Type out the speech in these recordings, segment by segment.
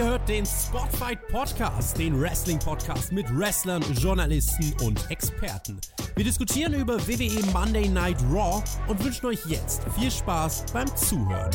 Ihr hört den Spotfight Podcast, den Wrestling-Podcast mit Wrestlern, Journalisten und Experten. Wir diskutieren über WWE Monday Night Raw und wünschen euch jetzt viel Spaß beim Zuhören.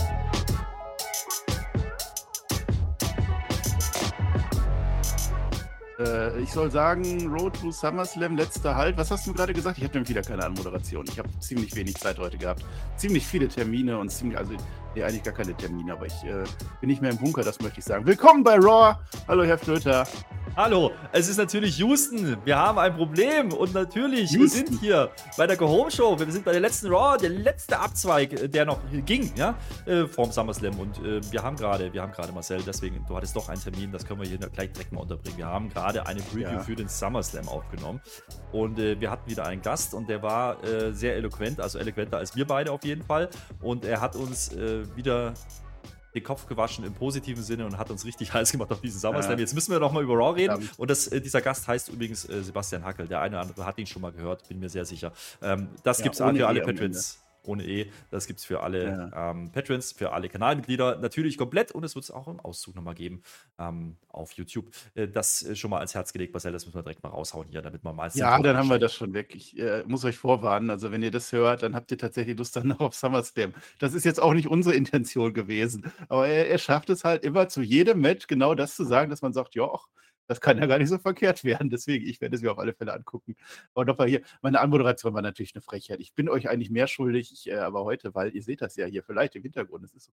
Äh, ich soll sagen, Road to SummerSlam, letzter Halt. Was hast du gerade gesagt? Ich habe nämlich wieder keine Anmoderation. Ich habe ziemlich wenig Zeit heute gehabt. Ziemlich viele Termine und ziemlich, also nee, eigentlich gar keine Termine, aber ich äh, bin nicht mehr im Bunker, das möchte ich sagen. Willkommen bei Raw. Hallo, Herr Flöter. Hallo, es ist natürlich Houston. Wir haben ein Problem und natürlich, Houston. wir sind hier bei der Go Home Show. Wir sind bei der letzten Raw, der letzte Abzweig, äh, der noch ging, ja, äh, vorm SummerSlam. Und äh, wir haben gerade, wir haben gerade Marcel, deswegen, du hattest doch einen Termin, das können wir hier gleich direkt mal unterbringen. Wir haben gerade eine Preview ja. für den SummerSlam aufgenommen und äh, wir hatten wieder einen Gast und der war äh, sehr eloquent, also eloquenter als wir beide auf jeden Fall. Und er hat uns äh, wieder den Kopf gewaschen im positiven Sinne und hat uns richtig heiß gemacht auf diesen SummerSlam. Ja. Jetzt müssen wir noch mal über Raw reden. Ja. Und das, äh, dieser Gast heißt übrigens äh, Sebastian Hackel. Der eine oder andere hat ihn schon mal gehört, bin mir sehr sicher. Ähm, das ja, gibt es für alle Patrons ohne E. Das gibt es für alle ja. ähm, Patrons, für alle Kanalmitglieder natürlich komplett und es wird es auch im Auszug nochmal geben ähm, auf YouTube. Äh, das schon mal ans Herz gelegt, Marcel, das müssen wir direkt mal raushauen hier, damit man mal Ja, dann haben wir das schon weg. Ich äh, muss euch vorwarnen, also wenn ihr das hört, dann habt ihr tatsächlich Lust dann noch auf SummerSlam. Das ist jetzt auch nicht unsere Intention gewesen, aber er, er schafft es halt immer zu jedem Match genau das zu sagen, dass man sagt, ja, das kann ja gar nicht so verkehrt werden. Deswegen, ich werde es mir auf alle Fälle angucken. Aber nochmal hier, meine Anmoderation war natürlich eine Frechheit. Ich bin euch eigentlich mehr schuldig, ich, äh, aber heute, weil ihr seht das ja hier vielleicht im Hintergrund. Das ist so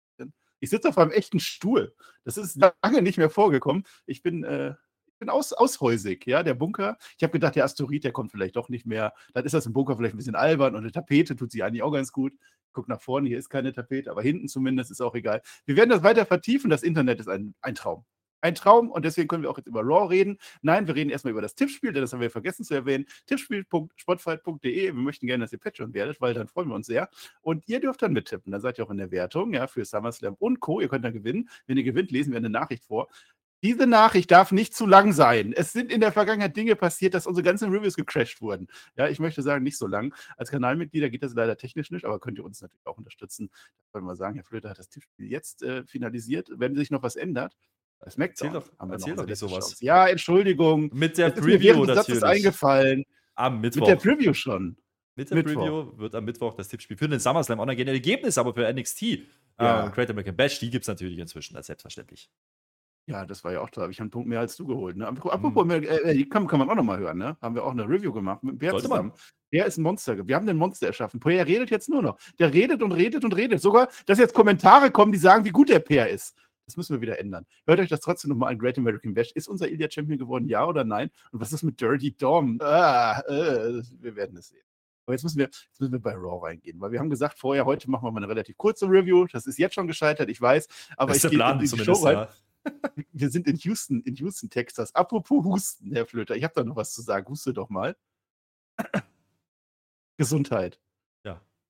ich sitze auf einem echten Stuhl. Das ist lange nicht mehr vorgekommen. Ich bin, äh, ich bin aus, aushäusig, ja, der Bunker. Ich habe gedacht, der Asteroid, der kommt vielleicht doch nicht mehr. Dann ist das im Bunker vielleicht ein bisschen albern und eine Tapete tut sich eigentlich auch ganz gut. Guck nach vorne, hier ist keine Tapete, aber hinten zumindest ist auch egal. Wir werden das weiter vertiefen. Das Internet ist ein, ein Traum ein Traum und deswegen können wir auch jetzt über Raw reden. Nein, wir reden erstmal über das Tippspiel, denn das haben wir vergessen zu erwähnen. Tippspiel.spotfight.de. Wir möchten gerne, dass ihr Patreon werdet, weil dann freuen wir uns sehr. Und ihr dürft dann mittippen. Dann seid ihr auch in der Wertung ja, für SummerSlam und Co. Ihr könnt dann gewinnen. Wenn ihr gewinnt, lesen wir eine Nachricht vor. Diese Nachricht darf nicht zu lang sein. Es sind in der Vergangenheit Dinge passiert, dass unsere ganzen Reviews gecrashed wurden. Ja, ich möchte sagen, nicht so lang. Als Kanalmitglieder geht das leider technisch nicht, aber könnt ihr uns natürlich auch unterstützen. Wollen wir sagen, Herr Flöter hat das Tippspiel jetzt äh, finalisiert. Wenn sich noch was ändert, das Erzähl doch, erzähl doch nicht sowas. Chance. Ja, Entschuldigung. Mit der Preview das natürlich. ist eingefallen. Am Mittwoch. Mit der Preview schon. Mit der Mittwoch. Preview wird am Mittwoch das Tippspiel für den SummerSlam online gehen. Ergebnis aber für NXT. Ja. Ähm, Great American Bash, die gibt es natürlich inzwischen, als selbstverständlich. Ja, das war ja auch toll. Habe ich einen Punkt mehr als du geholt. Ne? Apropos, mhm. äh, kann, kann, man auch nochmal hören. Ne? Haben wir auch eine Review gemacht mit Bär zusammen. Man. Der ist ein Monster. Wir haben den Monster erschaffen. Per redet jetzt nur noch. Der redet und redet und redet. Sogar, dass jetzt Kommentare kommen, die sagen, wie gut der Per ist. Das müssen wir wieder ändern. Hört euch das trotzdem nochmal an. Great American Bash. Ist unser Ilya Champion geworden, ja oder nein? Und was ist mit Dirty Dom? Ah, äh, wir werden es sehen. Aber jetzt müssen, wir, jetzt müssen wir bei Raw reingehen, weil wir haben gesagt, vorher, heute machen wir mal eine relativ kurze Review. Das ist jetzt schon gescheitert, ich weiß. Aber ich gehe in die Show rein. Ja. Wir sind in Houston, in Houston, Texas. Apropos Husten, Herr Flöter, ich habe da noch was zu sagen. Huste doch mal. Gesundheit.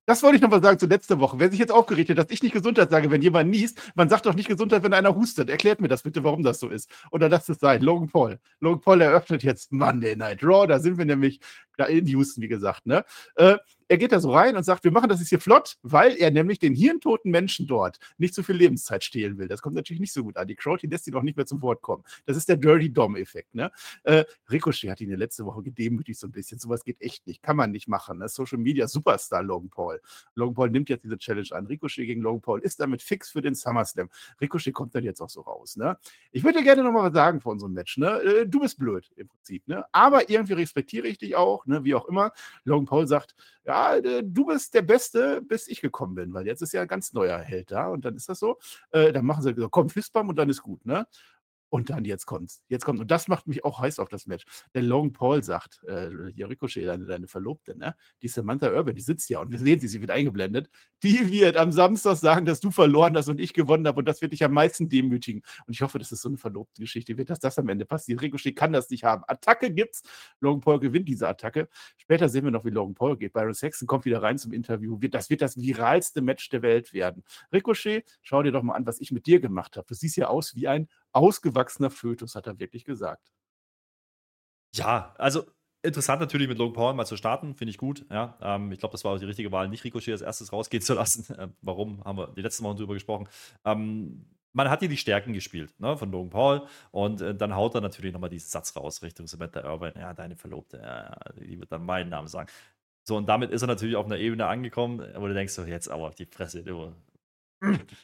Das wollte ich noch mal sagen zu letzter Woche. Wer sich jetzt aufgeregt hat, dass ich nicht Gesundheit sage, wenn jemand niest, man sagt doch nicht Gesundheit, wenn einer hustet. Erklärt mir das bitte, warum das so ist. Oder lasst es sein. Logan Paul. Logan Paul eröffnet jetzt Monday Night Raw. Da sind wir nämlich da in Houston, wie gesagt. Ne? Äh, er geht da so rein und sagt, wir machen das jetzt hier flott, weil er nämlich den hirntoten Menschen dort nicht so viel Lebenszeit stehlen will. Das kommt natürlich nicht so gut an. Die Crowd, lässt ihn doch nicht mehr zum Wort kommen. Das ist der Dirty Dom-Effekt. Ne? Äh, Ricochet hat ihn ja letzte Woche gedemütigt so ein bisschen. Sowas geht echt nicht. Kann man nicht machen. Ne? Social Media Superstar Logan Paul. Logan Paul nimmt jetzt diese Challenge an. Ricochet gegen Logan Paul ist damit fix für den SummerSlam. Ricochet kommt dann jetzt auch so raus. Ne? Ich würde gerne noch mal was sagen vor unserem Match. Ne? Äh, du bist blöd im Prinzip. Ne? Aber irgendwie respektiere ich dich auch, ne? wie auch immer. Logan Paul sagt, ja, äh, du bist der Beste, bis ich gekommen bin, weil jetzt ist ja ein ganz neuer Held da und dann ist das so. Äh, dann machen sie so, komm, Fistbump und dann ist gut, ne? Und dann jetzt kommt's. Jetzt kommt. Und das macht mich auch heiß auf das Match. Der Logan Paul sagt, äh, Ricochet, deine, deine Verlobte, ne? Die Samantha Urban, die sitzt ja und wir sehen sie, sie wird eingeblendet. Die wird am Samstag sagen, dass du verloren hast und ich gewonnen habe und das wird dich am meisten demütigen. Und ich hoffe, dass es so eine verlobte Geschichte wird, dass das am Ende passiert. Ricochet kann das nicht haben. Attacke gibt's. Logan Paul gewinnt diese Attacke. Später sehen wir noch, wie Logan Paul geht. Byron Saxon kommt wieder rein zum Interview. Das wird das viralste Match der Welt werden. Ricochet, schau dir doch mal an, was ich mit dir gemacht habe. Du siehst ja aus wie ein ausgewachsener Fötus, hat er wirklich gesagt. Ja, also interessant natürlich mit Logan Paul mal zu starten, finde ich gut. Ja, ähm, ich glaube, das war auch die richtige Wahl, nicht Ricochet als erstes rausgehen zu lassen. Äh, warum, haben wir die letzten Wochen drüber gesprochen. Ähm, man hat hier die Stärken gespielt, ne, von Logan Paul. Und äh, dann haut er natürlich nochmal diesen Satz raus Richtung Samantha Irvine. Ja, deine Verlobte, ja, die wird dann meinen Namen sagen. So, und damit ist er natürlich auf einer Ebene angekommen, wo du denkst, so, jetzt aber auf die Fresse, du.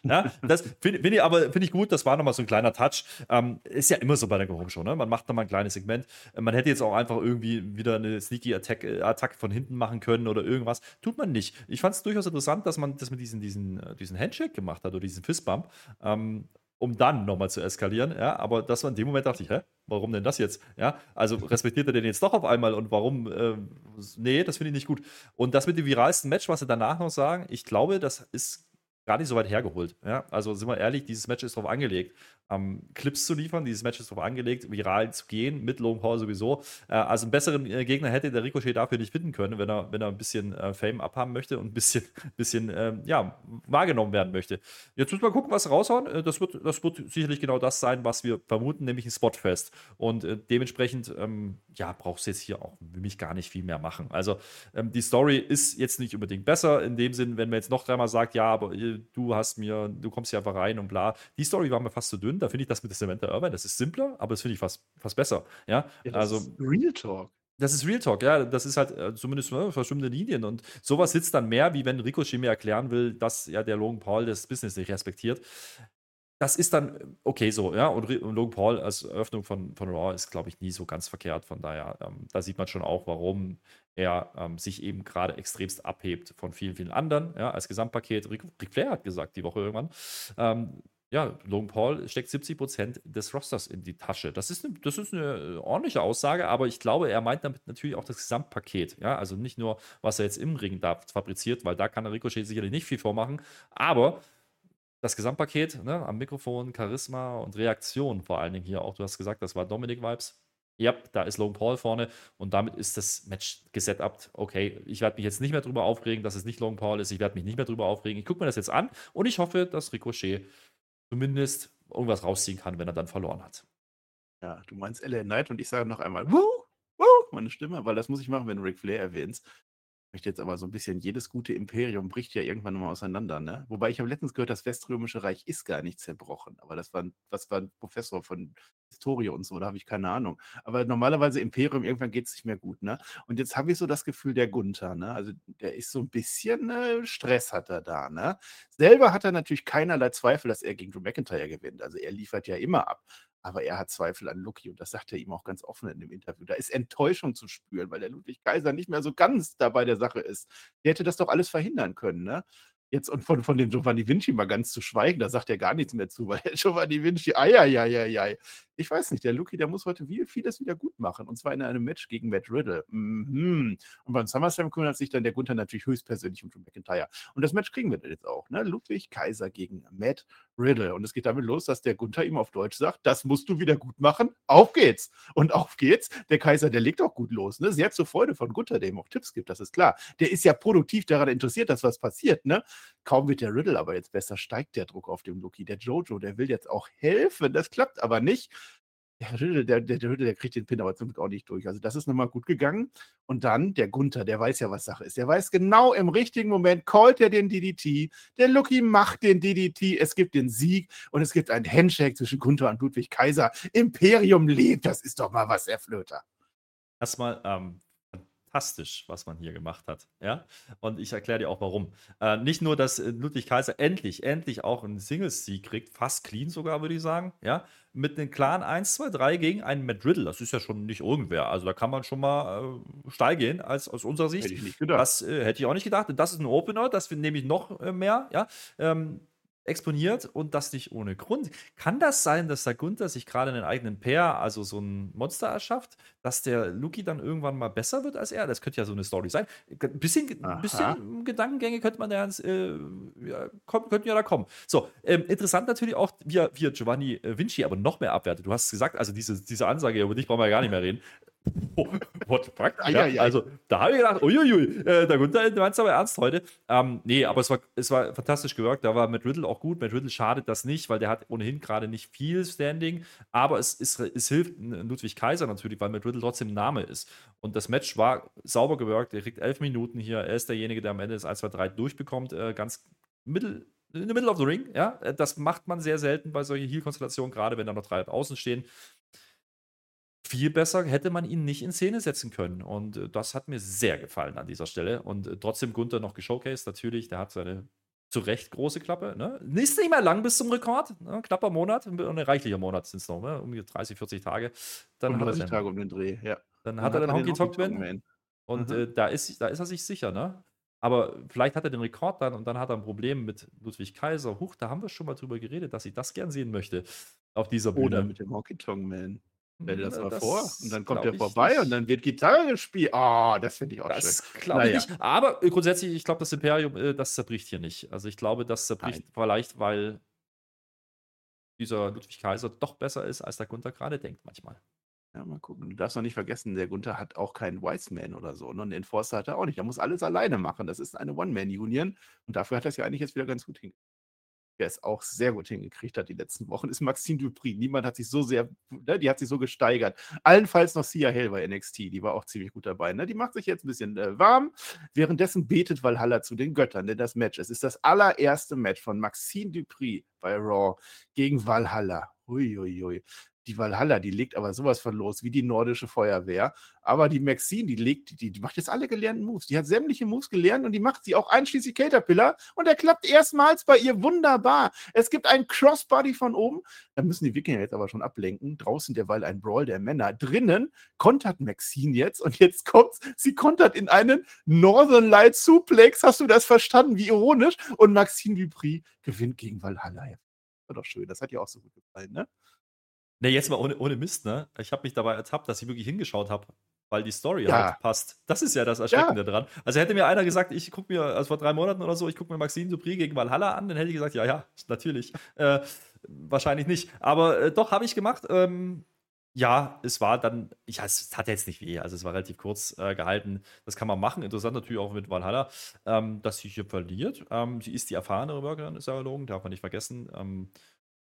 Ja, das finde find ich aber finde ich gut, das war nochmal so ein kleiner Touch. Ähm, ist ja immer so bei der Show, ne? Man macht nochmal ein kleines Segment. Man hätte jetzt auch einfach irgendwie wieder eine sneaky Attack, äh, Attack von hinten machen können oder irgendwas. Tut man nicht. Ich fand es durchaus interessant, dass man das mit diesen, diesen, äh, diesen Handshake gemacht hat oder diesen Fistbump. Ähm, um dann nochmal zu eskalieren. Ja, aber das war in dem Moment dachte ich, hä, warum denn das jetzt? Ja, also respektiert er den jetzt doch auf einmal und warum? Äh, nee, das finde ich nicht gut. Und das mit dem viralsten Match, was sie danach noch sagen, ich glaube, das ist gar nicht so weit hergeholt. Ja? Also sind wir ehrlich, dieses Match ist darauf angelegt, ähm, Clips zu liefern. Dieses Match ist darauf angelegt, viral zu gehen, mit Logan Paul sowieso. Äh, also einen besseren äh, Gegner hätte der Ricochet dafür nicht finden können, wenn er, wenn er ein bisschen äh, Fame abhaben möchte und ein bisschen, bisschen ähm, ja, wahrgenommen werden möchte. Jetzt müssen wir gucken, was raushauen. Äh, das, wird, das wird sicherlich genau das sein, was wir vermuten, nämlich ein Spotfest. Und äh, dementsprechend, ähm, ja, brauchst du jetzt hier auch für mich gar nicht viel mehr machen. Also ähm, die Story ist jetzt nicht unbedingt besser, in dem Sinn, wenn man jetzt noch dreimal sagt, ja, aber äh, du hast mir, du kommst hier einfach rein und bla. Die Story war mir fast zu dünn. Da finde ich das mit der Samantha Irvine, das ist simpler, aber das finde ich fast, fast besser. Ja, ja also. Real Talk. Das ist Real Talk, ja. Das ist halt äh, zumindest ne, verschwimmende Linien. Und sowas sitzt dann mehr, wie wenn Ricochet mir erklären will, dass ja der Logan Paul das Business nicht respektiert. Das ist dann äh, okay so, ja. Und, und Logan Paul als Eröffnung von, von Raw ist, glaube ich, nie so ganz verkehrt. Von daher, ähm, da sieht man schon auch, warum er ähm, sich eben gerade extremst abhebt von vielen, vielen anderen, ja, als Gesamtpaket. Ric, Ric Flair hat gesagt, die Woche irgendwann, ähm, ja, Logan Paul steckt 70 Prozent des Rosters in die Tasche. Das ist, eine, das ist eine ordentliche Aussage, aber ich glaube, er meint damit natürlich auch das Gesamtpaket. Ja, also nicht nur, was er jetzt im Ring da fabriziert, weil da kann der Ricochet sicherlich nicht viel vormachen, aber das Gesamtpaket ne, am Mikrofon, Charisma und Reaktion vor allen Dingen hier auch. Du hast gesagt, das war Dominik-Vibes. Ja, da ist Logan Paul vorne und damit ist das Match gesetupt. Okay, ich werde mich jetzt nicht mehr darüber aufregen, dass es nicht Logan Paul ist. Ich werde mich nicht mehr darüber aufregen. Ich gucke mir das jetzt an und ich hoffe, dass Ricochet zumindest irgendwas rausziehen kann, wenn er dann verloren hat. Ja, du meinst LA Knight und ich sage noch einmal, wuh, wuh, meine Stimme, weil das muss ich machen, wenn du Ric Flair erwähnst möchte jetzt aber so ein bisschen, jedes gute Imperium bricht ja irgendwann mal auseinander, ne? Wobei ich habe letztens gehört, das Weströmische Reich ist gar nicht zerbrochen. Aber das war, was war ein Professor von Historie und so, da habe ich keine Ahnung. Aber normalerweise Imperium, irgendwann geht es nicht mehr gut, ne? Und jetzt habe ich so das Gefühl, der Gunther, ne? Also der ist so ein bisschen äh, Stress hat er da, ne? Selber hat er natürlich keinerlei Zweifel, dass er gegen Drew McIntyre gewinnt. Also er liefert ja immer ab. Aber er hat Zweifel an Lucky und das sagt er ihm auch ganz offen in dem Interview. Da ist Enttäuschung zu spüren, weil der Ludwig Kaiser nicht mehr so ganz dabei der Sache ist. Der hätte das doch alles verhindern können, ne? Jetzt und von, von dem Giovanni Vinci mal ganz zu schweigen, da sagt er gar nichts mehr zu, weil der Giovanni Vinci, ai. Ich weiß nicht, der Luki, der muss heute vieles wieder gut machen. Und zwar in einem Match gegen Matt Riddle. Mhm. Und beim SummerSlam kümmert sich dann der Gunther natürlich höchstpersönlich um Drew McIntyre. Und das Match kriegen wir jetzt auch. Ne? Ludwig Kaiser gegen Matt Riddle. Und es geht damit los, dass der Gunther ihm auf Deutsch sagt, das musst du wieder gut machen. Auf geht's. Und auf geht's. Der Kaiser, der legt auch gut los. Ne? Sehr zur Freude von Gunther, der ihm auch Tipps gibt, das ist klar. Der ist ja produktiv daran interessiert, dass was passiert. Ne? Kaum wird der Riddle aber jetzt besser, steigt der Druck auf dem Luki. Der Jojo, der will jetzt auch helfen. Das klappt aber nicht der Riddle, der, der, der, der kriegt den Pin aber zum Glück auch nicht durch. Also das ist nochmal gut gegangen. Und dann der Gunther, der weiß ja, was Sache ist. Der weiß genau im richtigen Moment, callt er den DDT. Der Lucky macht den DDT. Es gibt den Sieg und es gibt einen Handshake zwischen Gunther und Ludwig Kaiser. Imperium lebt. Das ist doch mal was, Herr Flöter. Erstmal, ähm, fantastisch, was man hier gemacht hat. Ja? Und ich erkläre dir auch warum. Äh, nicht nur, dass äh, Ludwig Kaiser endlich, endlich auch einen Singles-Sieg kriegt, fast clean sogar, würde ich sagen. Ja? Mit einem klaren 1, 2, 3 gegen einen Matt Riddle. Das ist ja schon nicht irgendwer. Also da kann man schon mal äh, steil gehen, als, aus unserer Sicht. Hätte ich nicht gedacht. Das äh, hätte ich auch nicht gedacht. Und das ist ein Opener, das nehme ich noch äh, mehr. Ja? Ähm, exponiert und das nicht ohne Grund. Kann das sein, dass der Gunther sich gerade einen eigenen Pair, also so ein Monster erschafft, dass der Luki dann irgendwann mal besser wird als er? Das könnte ja so eine Story sein. Ein bisschen, bisschen Gedankengänge könnte man ja, äh, ja, könnten ja da kommen. So, ähm, interessant natürlich auch, wie, wie Giovanni Vinci aber noch mehr abwertet. Du hast gesagt, also diese, diese Ansage, über dich brauchen wir ja gar nicht mehr reden. Oh, what the fuck? Ah, ja, ja, also, da habe ich gedacht, uiuiui, äh, der Gunther meint es aber ernst heute. Ähm, nee, aber es war, es war fantastisch gewirkt. Da war Matt Riddle auch gut. Matt Riddle schadet das nicht, weil der hat ohnehin gerade nicht viel Standing. Aber es, ist, es hilft Ludwig Kaiser natürlich, weil Matt Riddle trotzdem ein Name ist. Und das Match war sauber gewirkt. Er kriegt elf Minuten hier. Er ist derjenige, der am Ende das 1, 2, 3 durchbekommt. Äh, ganz mittel in the middle of the ring, ja. Äh, das macht man sehr selten bei solchen Heal-Konstellationen, gerade wenn da noch drei außen stehen. Viel besser hätte man ihn nicht in Szene setzen können. Und äh, das hat mir sehr gefallen an dieser Stelle. Und äh, trotzdem Gunther noch geshowcased, natürlich. Der hat seine zu Recht große Klappe. Ne? Ist nicht mehr lang bis zum Rekord. Ne? Knapper Monat, ein reichlicher Monat sind es noch, ne? um die 30, 40 Tage. Dann 35 Tage um den Dreh, ja. Dann, dann hat er den Honky Tonk Win. Und mhm. äh, da, ist, da ist er sich sicher, ne? Aber vielleicht hat er den Rekord dann und dann hat er ein Problem mit Ludwig Kaiser. Huch, da haben wir schon mal drüber geredet, dass ich das gern sehen möchte auf dieser Bühne. Oder mit dem Honky Tonk Man. Stell dir das mal das vor. Und dann kommt er vorbei nicht. und dann wird Gitarre gespielt. Ah, oh, das finde ich auch das schön. Glaube naja. ich nicht. Aber äh, grundsätzlich, ich glaube, das Imperium, äh, das zerbricht hier nicht. Also ich glaube, das zerbricht Nein. vielleicht, weil dieser Ludwig Kaiser doch besser ist, als der Gunther gerade denkt manchmal. Ja, mal gucken. Du darfst noch nicht vergessen, der Gunther hat auch keinen Wiseman oder so. Ne? Und den Forster hat er auch nicht. Er muss alles alleine machen. Das ist eine One-Man-Union. Und dafür hat er es ja eigentlich jetzt wieder ganz gut hingekriegt der es auch sehr gut hingekriegt hat die letzten Wochen, ist Maxine Dupri. Niemand hat sich so sehr, ne, die hat sich so gesteigert. Allenfalls noch Sia Hale bei NXT, die war auch ziemlich gut dabei. Ne? Die macht sich jetzt ein bisschen äh, warm. Währenddessen betet Valhalla zu den Göttern, denn das Match, es ist das allererste Match von Maxine Dupri bei Raw gegen Valhalla. Uiuiui die Valhalla, die legt aber sowas von los, wie die nordische Feuerwehr. Aber die Maxine, die legt, die, die macht jetzt alle gelernten Moves. Die hat sämtliche Moves gelernt und die macht sie auch einschließlich Caterpillar. Und der klappt erstmals bei ihr wunderbar. Es gibt einen Crossbody von oben. Da müssen die Wikinger jetzt aber schon ablenken. Draußen derweil ein Brawl der Männer. Drinnen kontert Maxine jetzt und jetzt kommt, sie kontert in einen Northern Light Suplex. Hast du das verstanden? Wie ironisch. Und Maxine Dupri gewinnt gegen Valhalla. War doch schön. Das hat ihr auch so gut gefallen, ne? Ne, jetzt mal ohne, ohne Mist, ne? Ich habe mich dabei ertappt, dass ich wirklich hingeschaut habe, weil die Story ja. halt passt. Das ist ja das Erschreckende ja. dran. Also hätte mir einer gesagt, ich gucke mir, also vor drei Monaten oder so, ich gucke mir Maxine Dupri gegen Valhalla an, dann hätte ich gesagt, ja, ja, natürlich. Äh, wahrscheinlich nicht. Aber äh, doch, habe ich gemacht. Ähm, ja, es war dann, ja, es hat jetzt nicht weh, also es war relativ kurz äh, gehalten. Das kann man machen. Interessant natürlich auch mit Valhalla, ähm, dass sie hier verliert. Ähm, sie ist die erfahrenere Workerin, ist ja gelogen, darf man nicht vergessen. Ähm,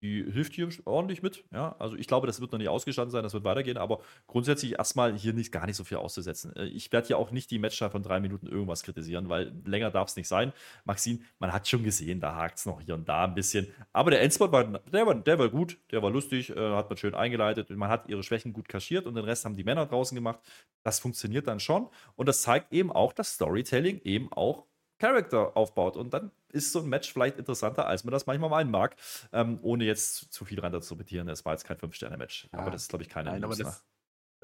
die hilft hier ordentlich mit. Ja, also ich glaube, das wird noch nicht ausgestanden sein, das wird weitergehen, aber grundsätzlich erstmal hier nicht, gar nicht so viel auszusetzen. Äh, ich werde hier auch nicht die Matchzeit von drei Minuten irgendwas kritisieren, weil länger darf es nicht sein. Maxine, man hat schon gesehen, da hakt es noch hier und da ein bisschen. Aber der Endspot war, der war, der war gut, der war lustig, äh, hat man schön eingeleitet. Man hat ihre Schwächen gut kaschiert und den Rest haben die Männer draußen gemacht. Das funktioniert dann schon. Und das zeigt eben auch, dass Storytelling eben auch Charakter aufbaut. Und dann ist so ein Match vielleicht interessanter, als man das manchmal meinen mag, ähm, ohne jetzt zu viel rein dazu betieren. Es war jetzt kein Fünf-Sterne-Match. Ja, aber das ist, glaube ich, keine Nein, aber das,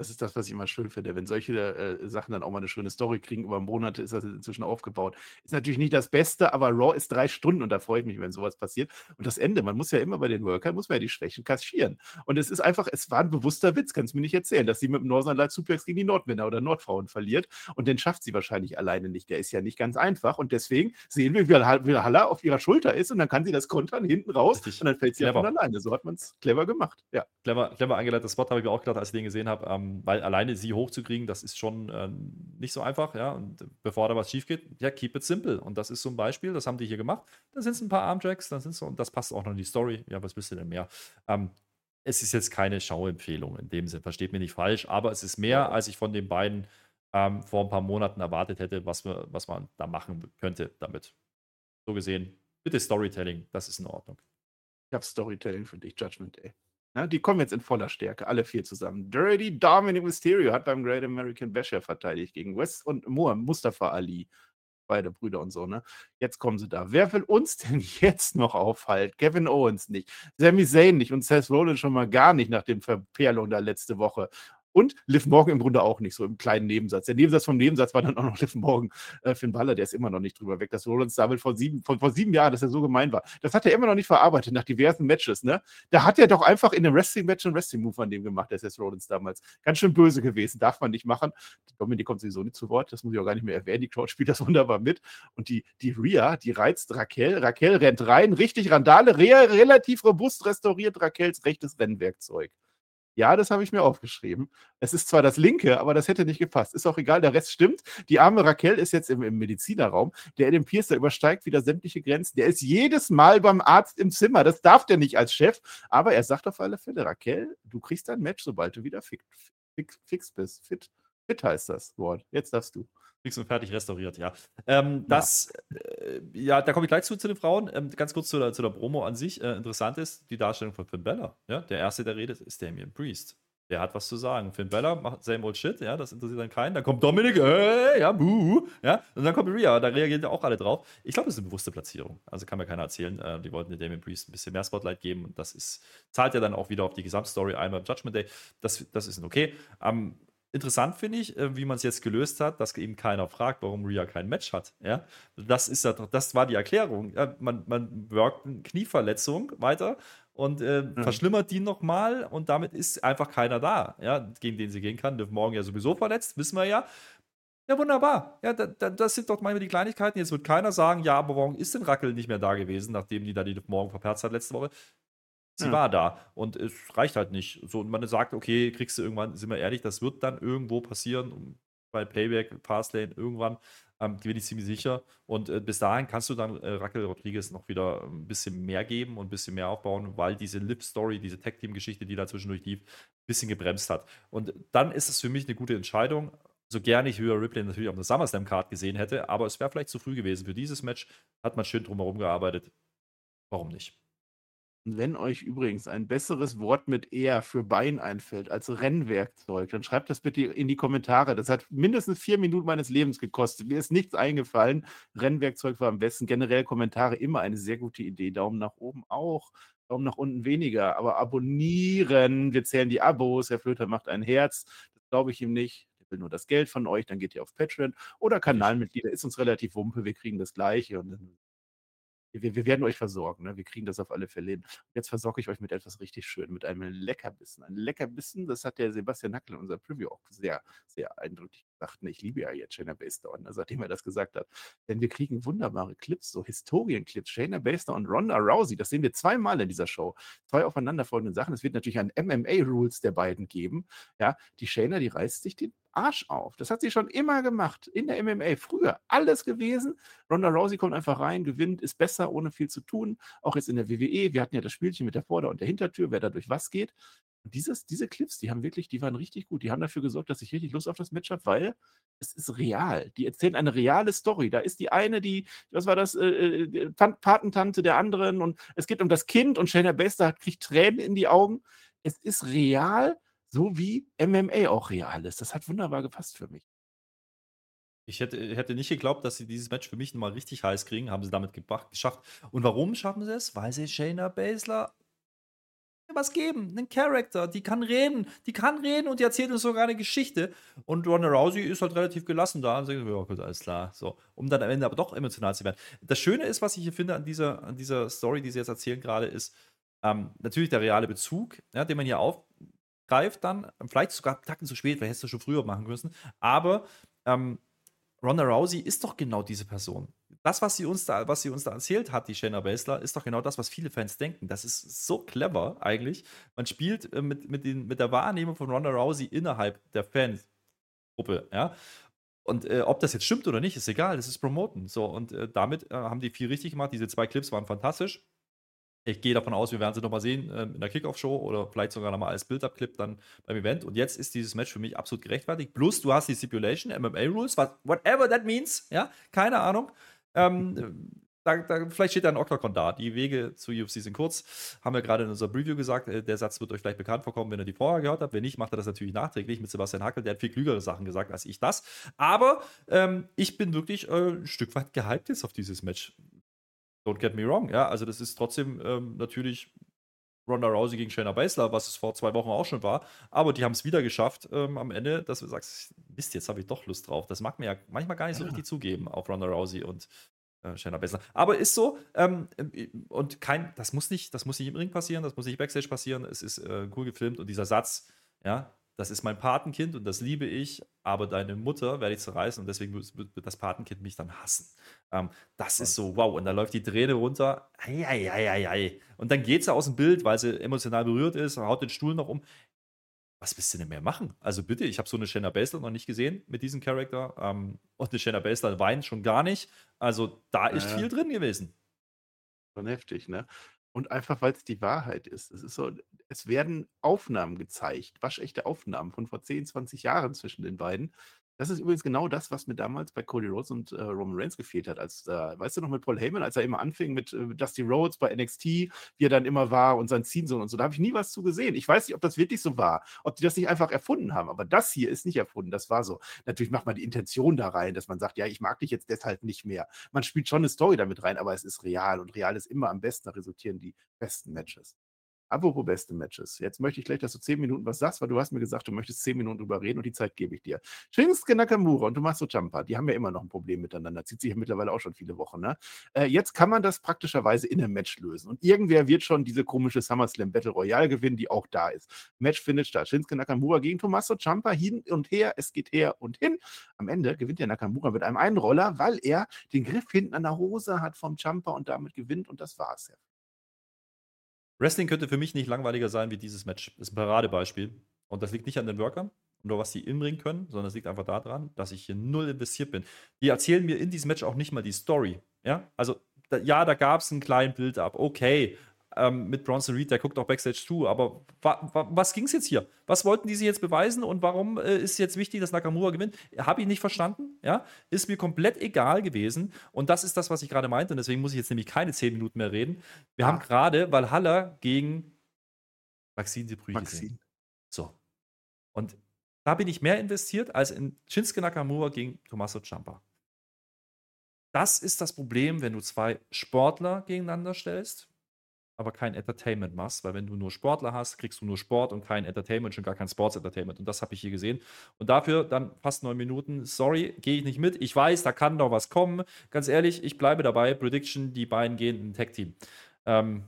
das ist das, was ich immer schön finde. Wenn solche äh, Sachen dann auch mal eine schöne Story kriegen, über Monate ist das inzwischen aufgebaut. Ist natürlich nicht das Beste, aber Raw ist drei Stunden und da freue ich mich, wenn sowas passiert. Und das Ende, man muss ja immer bei den Workern, muss man ja die Schwächen kaschieren. Und es ist einfach, es war ein bewusster Witz, kannst du mir nicht erzählen, dass sie mit dem Northern Light Suplex gegen die Nordmänner oder Nordfrauen verliert. Und den schafft sie wahrscheinlich alleine nicht. Der ist ja nicht ganz einfach. Und deswegen sehen wir, wie Halla auf ihrer Schulter ist und dann kann sie das kontern hinten raus Richtig. und dann fällt sie clever. von alleine. So hat man es clever gemacht. Ja. Clever, clever eingeleitetes Spot habe ich mir auch gedacht, als ich den gesehen habe, ähm, weil alleine sie hochzukriegen, das ist schon äh, nicht so einfach, ja. Und bevor da was schief geht, ja, keep it simple. Und das ist so ein Beispiel, das haben die hier gemacht. Da sind es ein paar Armtracks, dann sind so, und das passt auch noch in die Story. Ja, was wisst ihr denn mehr? Ähm, es ist jetzt keine Schauempfehlung in dem Sinne, versteht mir nicht falsch, aber es ist mehr, als ich von den beiden ähm, vor ein paar Monaten erwartet hätte, was, wir, was man da machen könnte damit. So gesehen, bitte Storytelling, das ist in Ordnung. Ich habe Storytelling für dich, Judgment Day. Ja, die kommen jetzt in voller Stärke, alle vier zusammen. Dirty Dominic Mysterio hat beim Great American Bash verteidigt gegen West und Moore, Mustafa Ali. Beide Brüder und so, ne? Jetzt kommen sie da. Wer will uns denn jetzt noch aufhalten? Kevin Owens nicht, Sami Zayn nicht und Seth Rollins schon mal gar nicht nach dem Verperlung da letzte Woche. Und Liv Morgan im Grunde auch nicht, so im kleinen Nebensatz. Der Nebensatz vom Nebensatz war dann auch noch Liv Morgan. Äh, Finn Balor, der ist immer noch nicht drüber weg, dass Rollins damit vor sieben, vor, vor sieben Jahren, dass er so gemein war. Das hat er immer noch nicht verarbeitet nach diversen Matches, ne? Da hat er doch einfach in einem Wrestling-Match einen Wrestling-Move an dem gemacht, der ist Rollins damals. Ganz schön böse gewesen, darf man nicht machen. Dominik kommt sowieso nicht zu Wort, das muss ich auch gar nicht mehr erwähnen. Die Crowd spielt das wunderbar mit. Und die, die Rhea, die reizt Raquel. Raquel rennt rein, richtig Randale, Rhea relativ robust restauriert Raquels rechtes Rennwerkzeug. Ja, das habe ich mir aufgeschrieben. Es ist zwar das linke, aber das hätte nicht gepasst. Ist auch egal, der Rest stimmt. Die arme Raquel ist jetzt im, im Medizinerraum. Der Adam Pierce, der übersteigt wieder sämtliche Grenzen. Der ist jedes Mal beim Arzt im Zimmer. Das darf der nicht als Chef. Aber er sagt auf alle Fälle, Raquel, du kriegst ein Match, sobald du wieder fix, fix, fix bist, fit. Fit heißt das Wort. Jetzt darfst du. Fix und fertig restauriert, ja. Ähm, das, ja. Äh, ja, da komme ich gleich zu, zu den Frauen. Ähm, ganz kurz zu der, zu der Promo an sich. Äh, interessant ist die Darstellung von Finn Bella. Ja? Der erste, der redet, ist Damien Priest. Der hat was zu sagen. Finn Bella macht same old shit, ja, das interessiert dann keinen. Dann kommt Dominik, hey, ja, buh, ja, und dann kommt Rhea, da reagieren ja auch alle drauf. Ich glaube, das ist eine bewusste Platzierung. Also kann mir keiner erzählen. Äh, die wollten Damien Priest ein bisschen mehr Spotlight geben und das ist, zahlt ja dann auch wieder auf die Gesamtstory ein beim Judgment Day. Das, das ist okay. Ähm, interessant finde ich, äh, wie man es jetzt gelöst hat, dass eben keiner fragt, warum Rhea kein Match hat. Ja? Das, ist ja, das war die Erklärung. Ja, man, man wirkt eine Knieverletzung weiter und äh, mhm. verschlimmert die nochmal und damit ist einfach keiner da, ja, gegen den sie gehen kann. Liv Morgan ja sowieso verletzt, wissen wir ja. Ja, wunderbar. Ja, da, da, das sind doch manchmal die Kleinigkeiten. Jetzt wird keiner sagen, ja, aber warum ist denn Rackel nicht mehr da gewesen, nachdem die da die Liv Morgan verperzt hat letzte Woche? Sie ja. war da und es reicht halt nicht. So, und man sagt, okay, kriegst du irgendwann, sind wir ehrlich, das wird dann irgendwo passieren, bei Playback, Fastlane, irgendwann, ähm, bin ich ziemlich sicher. Und äh, bis dahin kannst du dann äh, Raquel Rodriguez noch wieder ein bisschen mehr geben und ein bisschen mehr aufbauen, weil diese Lip-Story, diese Tag-Team-Geschichte, die da zwischendurch lief, ein bisschen gebremst hat. Und dann ist es für mich eine gute Entscheidung. So gerne ich höher Ripley natürlich auf der SummerSlam-Card gesehen hätte, aber es wäre vielleicht zu früh gewesen. Für dieses Match hat man schön drumherum gearbeitet. Warum nicht? Wenn euch übrigens ein besseres Wort mit er für Bein einfällt als Rennwerkzeug, dann schreibt das bitte in die Kommentare. Das hat mindestens vier Minuten meines Lebens gekostet. Mir ist nichts eingefallen. Rennwerkzeug war am besten. Generell Kommentare immer eine sehr gute Idee. Daumen nach oben auch. Daumen nach unten weniger. Aber abonnieren. Wir zählen die Abos. Herr Flöter macht ein Herz. Das glaube ich ihm nicht will nur das Geld von euch, dann geht ihr auf Patreon oder Kanalmitglieder, ist uns relativ wumpe, wir kriegen das Gleiche und dann wir, wir werden euch versorgen, ne? wir kriegen das auf alle Fälle hin. Jetzt versorge ich euch mit etwas richtig schön, mit einem Leckerbissen. Ein Leckerbissen, das hat der Sebastian Hackel in unserer Preview auch sehr, sehr eindrücklich gesagt. Ne? Ich liebe ja jetzt Shayna Baszler, ne? seitdem er das gesagt hat. Denn wir kriegen wunderbare Clips, so Historienclips. Shayna Baszler und Ronda Rousey, das sehen wir zweimal in dieser Show. Zwei aufeinanderfolgende Sachen. Es wird natürlich ein MMA-Rules der beiden geben. Ja, die Shayna, die reißt sich den Arsch auf. Das hat sie schon immer gemacht. In der MMA. Früher alles gewesen. Ronda Rousey kommt einfach rein, gewinnt, ist besser, ohne viel zu tun. Auch jetzt in der WWE. Wir hatten ja das Spielchen mit der Vorder- und der Hintertür, wer da durch was geht. Dieses, diese Clips, die haben wirklich, die waren richtig gut. Die haben dafür gesorgt, dass ich richtig Lust auf das Match habe, weil es ist real. Die erzählen eine reale Story. Da ist die eine, die, was war das, äh, äh Patentante der anderen und es geht um das Kind und Shayna Baszler kriegt Tränen in die Augen. Es ist real so wie MMA auch real ist. Das hat wunderbar gepasst für mich. Ich hätte, hätte nicht geglaubt, dass sie dieses Match für mich nochmal richtig heiß kriegen. Haben sie damit geschafft. Und warum schaffen sie es? Weil sie Shayna Baszler was geben, einen Charakter, die kann reden, die kann reden und die erzählt uns sogar eine Geschichte. Und Ronda Rousey ist halt relativ gelassen da und sagt, ja gut, alles klar, so, um dann am Ende aber doch emotional zu werden. Das Schöne ist, was ich hier finde an dieser, an dieser Story, die sie jetzt erzählen gerade, ist ähm, natürlich der reale Bezug, ja, den man hier auf, greift dann, vielleicht sogar Tacken zu spät, vielleicht hättest du schon früher machen müssen, aber ähm, Ronda Rousey ist doch genau diese Person. Das, was sie uns da, was sie uns da erzählt hat, die Shayna Baszler, ist doch genau das, was viele Fans denken. Das ist so clever eigentlich. Man spielt äh, mit, mit, den, mit der Wahrnehmung von Ronda Rousey innerhalb der Fangruppe, ja. Und äh, ob das jetzt stimmt oder nicht, ist egal, das ist Promoten. So, und äh, damit äh, haben die viel richtig gemacht. Diese zwei Clips waren fantastisch. Ich gehe davon aus, wir werden sie nochmal sehen äh, in der Kickoff-Show oder vielleicht sogar nochmal als Build-Up-Clip dann beim Event. Und jetzt ist dieses Match für mich absolut gerechtfertigt. Plus, du hast die Stipulation, MMA-Rules, whatever that means, ja, keine Ahnung. Ähm, da, da, vielleicht steht da ein Octagon da. Die Wege zu UFC sind kurz. Haben wir gerade in unserer Preview gesagt. Äh, der Satz wird euch vielleicht bekannt vorkommen, wenn ihr die vorher gehört habt. Wenn nicht, macht er das natürlich nachträglich mit Sebastian Hackel. Der hat viel klügere Sachen gesagt als ich das. Aber ähm, ich bin wirklich äh, ein Stück weit gehypt jetzt auf dieses Match. Don't get me wrong, ja. Also, das ist trotzdem ähm, natürlich Ronda Rousey gegen Shayna Baszler, was es vor zwei Wochen auch schon war. Aber die haben es wieder geschafft ähm, am Ende, dass du sagst, Mist, jetzt habe ich doch Lust drauf. Das mag mir ja manchmal gar nicht so richtig zugeben auf Ronda Rousey und äh, Shayna Baszler. Aber ist so ähm, äh, und kein, das muss nicht, das muss nicht im Ring passieren, das muss nicht backstage passieren. Es ist äh, cool gefilmt und dieser Satz, ja, das ist mein Patenkind und das liebe ich, aber deine Mutter werde ich zerreißen und deswegen wird, das Patenkind mich dann hassen. Ähm, das ist so, wow. Und dann läuft die Träne runter. Ei, ei, ei, ei, ei. Und dann geht sie aus dem Bild, weil sie emotional berührt ist, haut den Stuhl noch um. Was willst du denn mehr machen? Also bitte, ich habe so eine Shanna Baszler noch nicht gesehen mit diesem Charakter. Ähm, und eine Shanna Baszler weint schon gar nicht. Also da ist äh, viel drin gewesen. Schon heftig, ne? Und einfach, weil es die Wahrheit ist. Es ist so, es werden Aufnahmen gezeigt, waschechte Aufnahmen von vor 10, 20 Jahren zwischen den beiden. Das ist übrigens genau das, was mir damals bei Cody Rhodes und äh, Roman Reigns gefehlt hat. Als, äh, weißt du noch, mit Paul Heyman, als er immer anfing mit äh, Dusty Rhodes bei NXT, wie er dann immer war und sein Ziehen und so, da habe ich nie was zu gesehen. Ich weiß nicht, ob das wirklich so war, ob die das nicht einfach erfunden haben, aber das hier ist nicht erfunden, das war so. Natürlich macht man die Intention da rein, dass man sagt, ja, ich mag dich jetzt deshalb nicht mehr. Man spielt schon eine Story damit rein, aber es ist real und real ist immer am besten, da resultieren die besten Matches. Apropos beste Matches. Jetzt möchte ich gleich, dass du zehn Minuten was sagst, weil du hast mir gesagt, du möchtest zehn Minuten drüber reden und die Zeit gebe ich dir. Shinsuke Nakamura und Tommaso Ciampa, die haben ja immer noch ein Problem miteinander. Zieht sich ja mittlerweile auch schon viele Wochen. Ne? Äh, jetzt kann man das praktischerweise in einem Match lösen. Und irgendwer wird schon diese komische SummerSlam Battle Royale gewinnen, die auch da ist. Match findet statt. Shinsuke Nakamura gegen Tommaso Ciampa hin und her. Es geht her und hin. Am Ende gewinnt der Nakamura mit einem Einroller, weil er den Griff hinten an der Hose hat vom Ciampa und damit gewinnt. Und das war's ja. Wrestling könnte für mich nicht langweiliger sein wie dieses Match. Das ist ein Paradebeispiel. Und das liegt nicht an den Workern oder was die inbringen können, sondern es liegt einfach daran, dass ich hier null investiert bin. Die erzählen mir in diesem Match auch nicht mal die Story. Ja, also da, ja, da gab es einen kleinen Build-up. Okay, ähm, mit Bronson Reed, der guckt auch Backstage zu. Aber wa wa was ging es jetzt hier? Was wollten die sie jetzt beweisen und warum äh, ist jetzt wichtig, dass Nakamura gewinnt? Habe ich nicht verstanden. Ja? Ist mir komplett egal gewesen. Und das ist das, was ich gerade meinte. Und deswegen muss ich jetzt nämlich keine 10 Minuten mehr reden. Wir ah. haben gerade Valhalla gegen Maxine Dupree gesehen. So. Und da bin ich mehr investiert als in Shinsuke Nakamura gegen Tommaso Ciampa. Das ist das Problem, wenn du zwei Sportler gegeneinander stellst aber kein Entertainment machst, weil wenn du nur Sportler hast, kriegst du nur Sport und kein Entertainment, schon gar kein Sports Entertainment. Und das habe ich hier gesehen. Und dafür dann fast neun Minuten. Sorry, gehe ich nicht mit. Ich weiß, da kann noch was kommen. Ganz ehrlich, ich bleibe dabei. Prediction: die beiden gehen in Tag-Team. Ähm,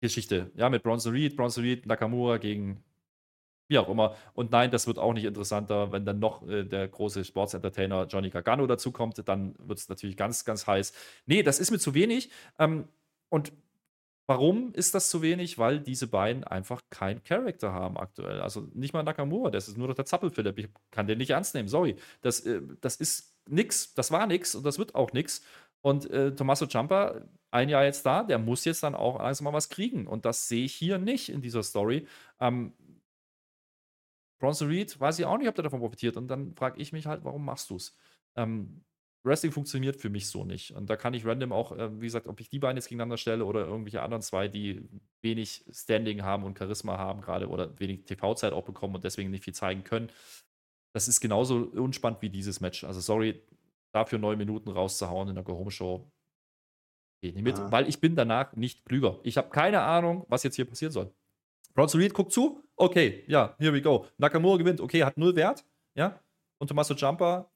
Geschichte. Ja, mit Bronson Reed, Bronson Reed, Nakamura gegen wie auch immer. Und nein, das wird auch nicht interessanter, wenn dann noch äh, der große Sports-Entertainer Johnny Gargano dazukommt. Dann wird es natürlich ganz, ganz heiß. Nee, das ist mir zu wenig. Ähm, und Warum ist das zu wenig? Weil diese beiden einfach keinen Charakter haben aktuell. Also nicht mal Nakamura, das ist nur noch der Zappel-Philipp. Ich kann den nicht ernst nehmen, sorry. Das, äh, das ist nix, das war nix und das wird auch nix. Und äh, Tommaso Ciampa, ein Jahr jetzt da, der muss jetzt dann auch langsam mal was kriegen. Und das sehe ich hier nicht in dieser Story. Ähm, Bronson Reed, weiß ich auch nicht, ob der davon profitiert. Und dann frage ich mich halt, warum machst du es? Ähm, Wrestling funktioniert für mich so nicht. Und da kann ich random auch, äh, wie gesagt, ob ich die beiden jetzt gegeneinander stelle oder irgendwelche anderen zwei, die wenig Standing haben und Charisma haben gerade oder wenig TV-Zeit auch bekommen und deswegen nicht viel zeigen können. Das ist genauso unspannend wie dieses Match. Also sorry, dafür neun Minuten rauszuhauen in der Go-Home-Show. Geht nicht mit, ah. weil ich bin danach nicht klüger. Ich habe keine Ahnung, was jetzt hier passieren soll. Bronson Reed guckt zu, okay, ja, here we go. Nakamura gewinnt, okay, hat null Wert, ja. Und Tommaso Jumper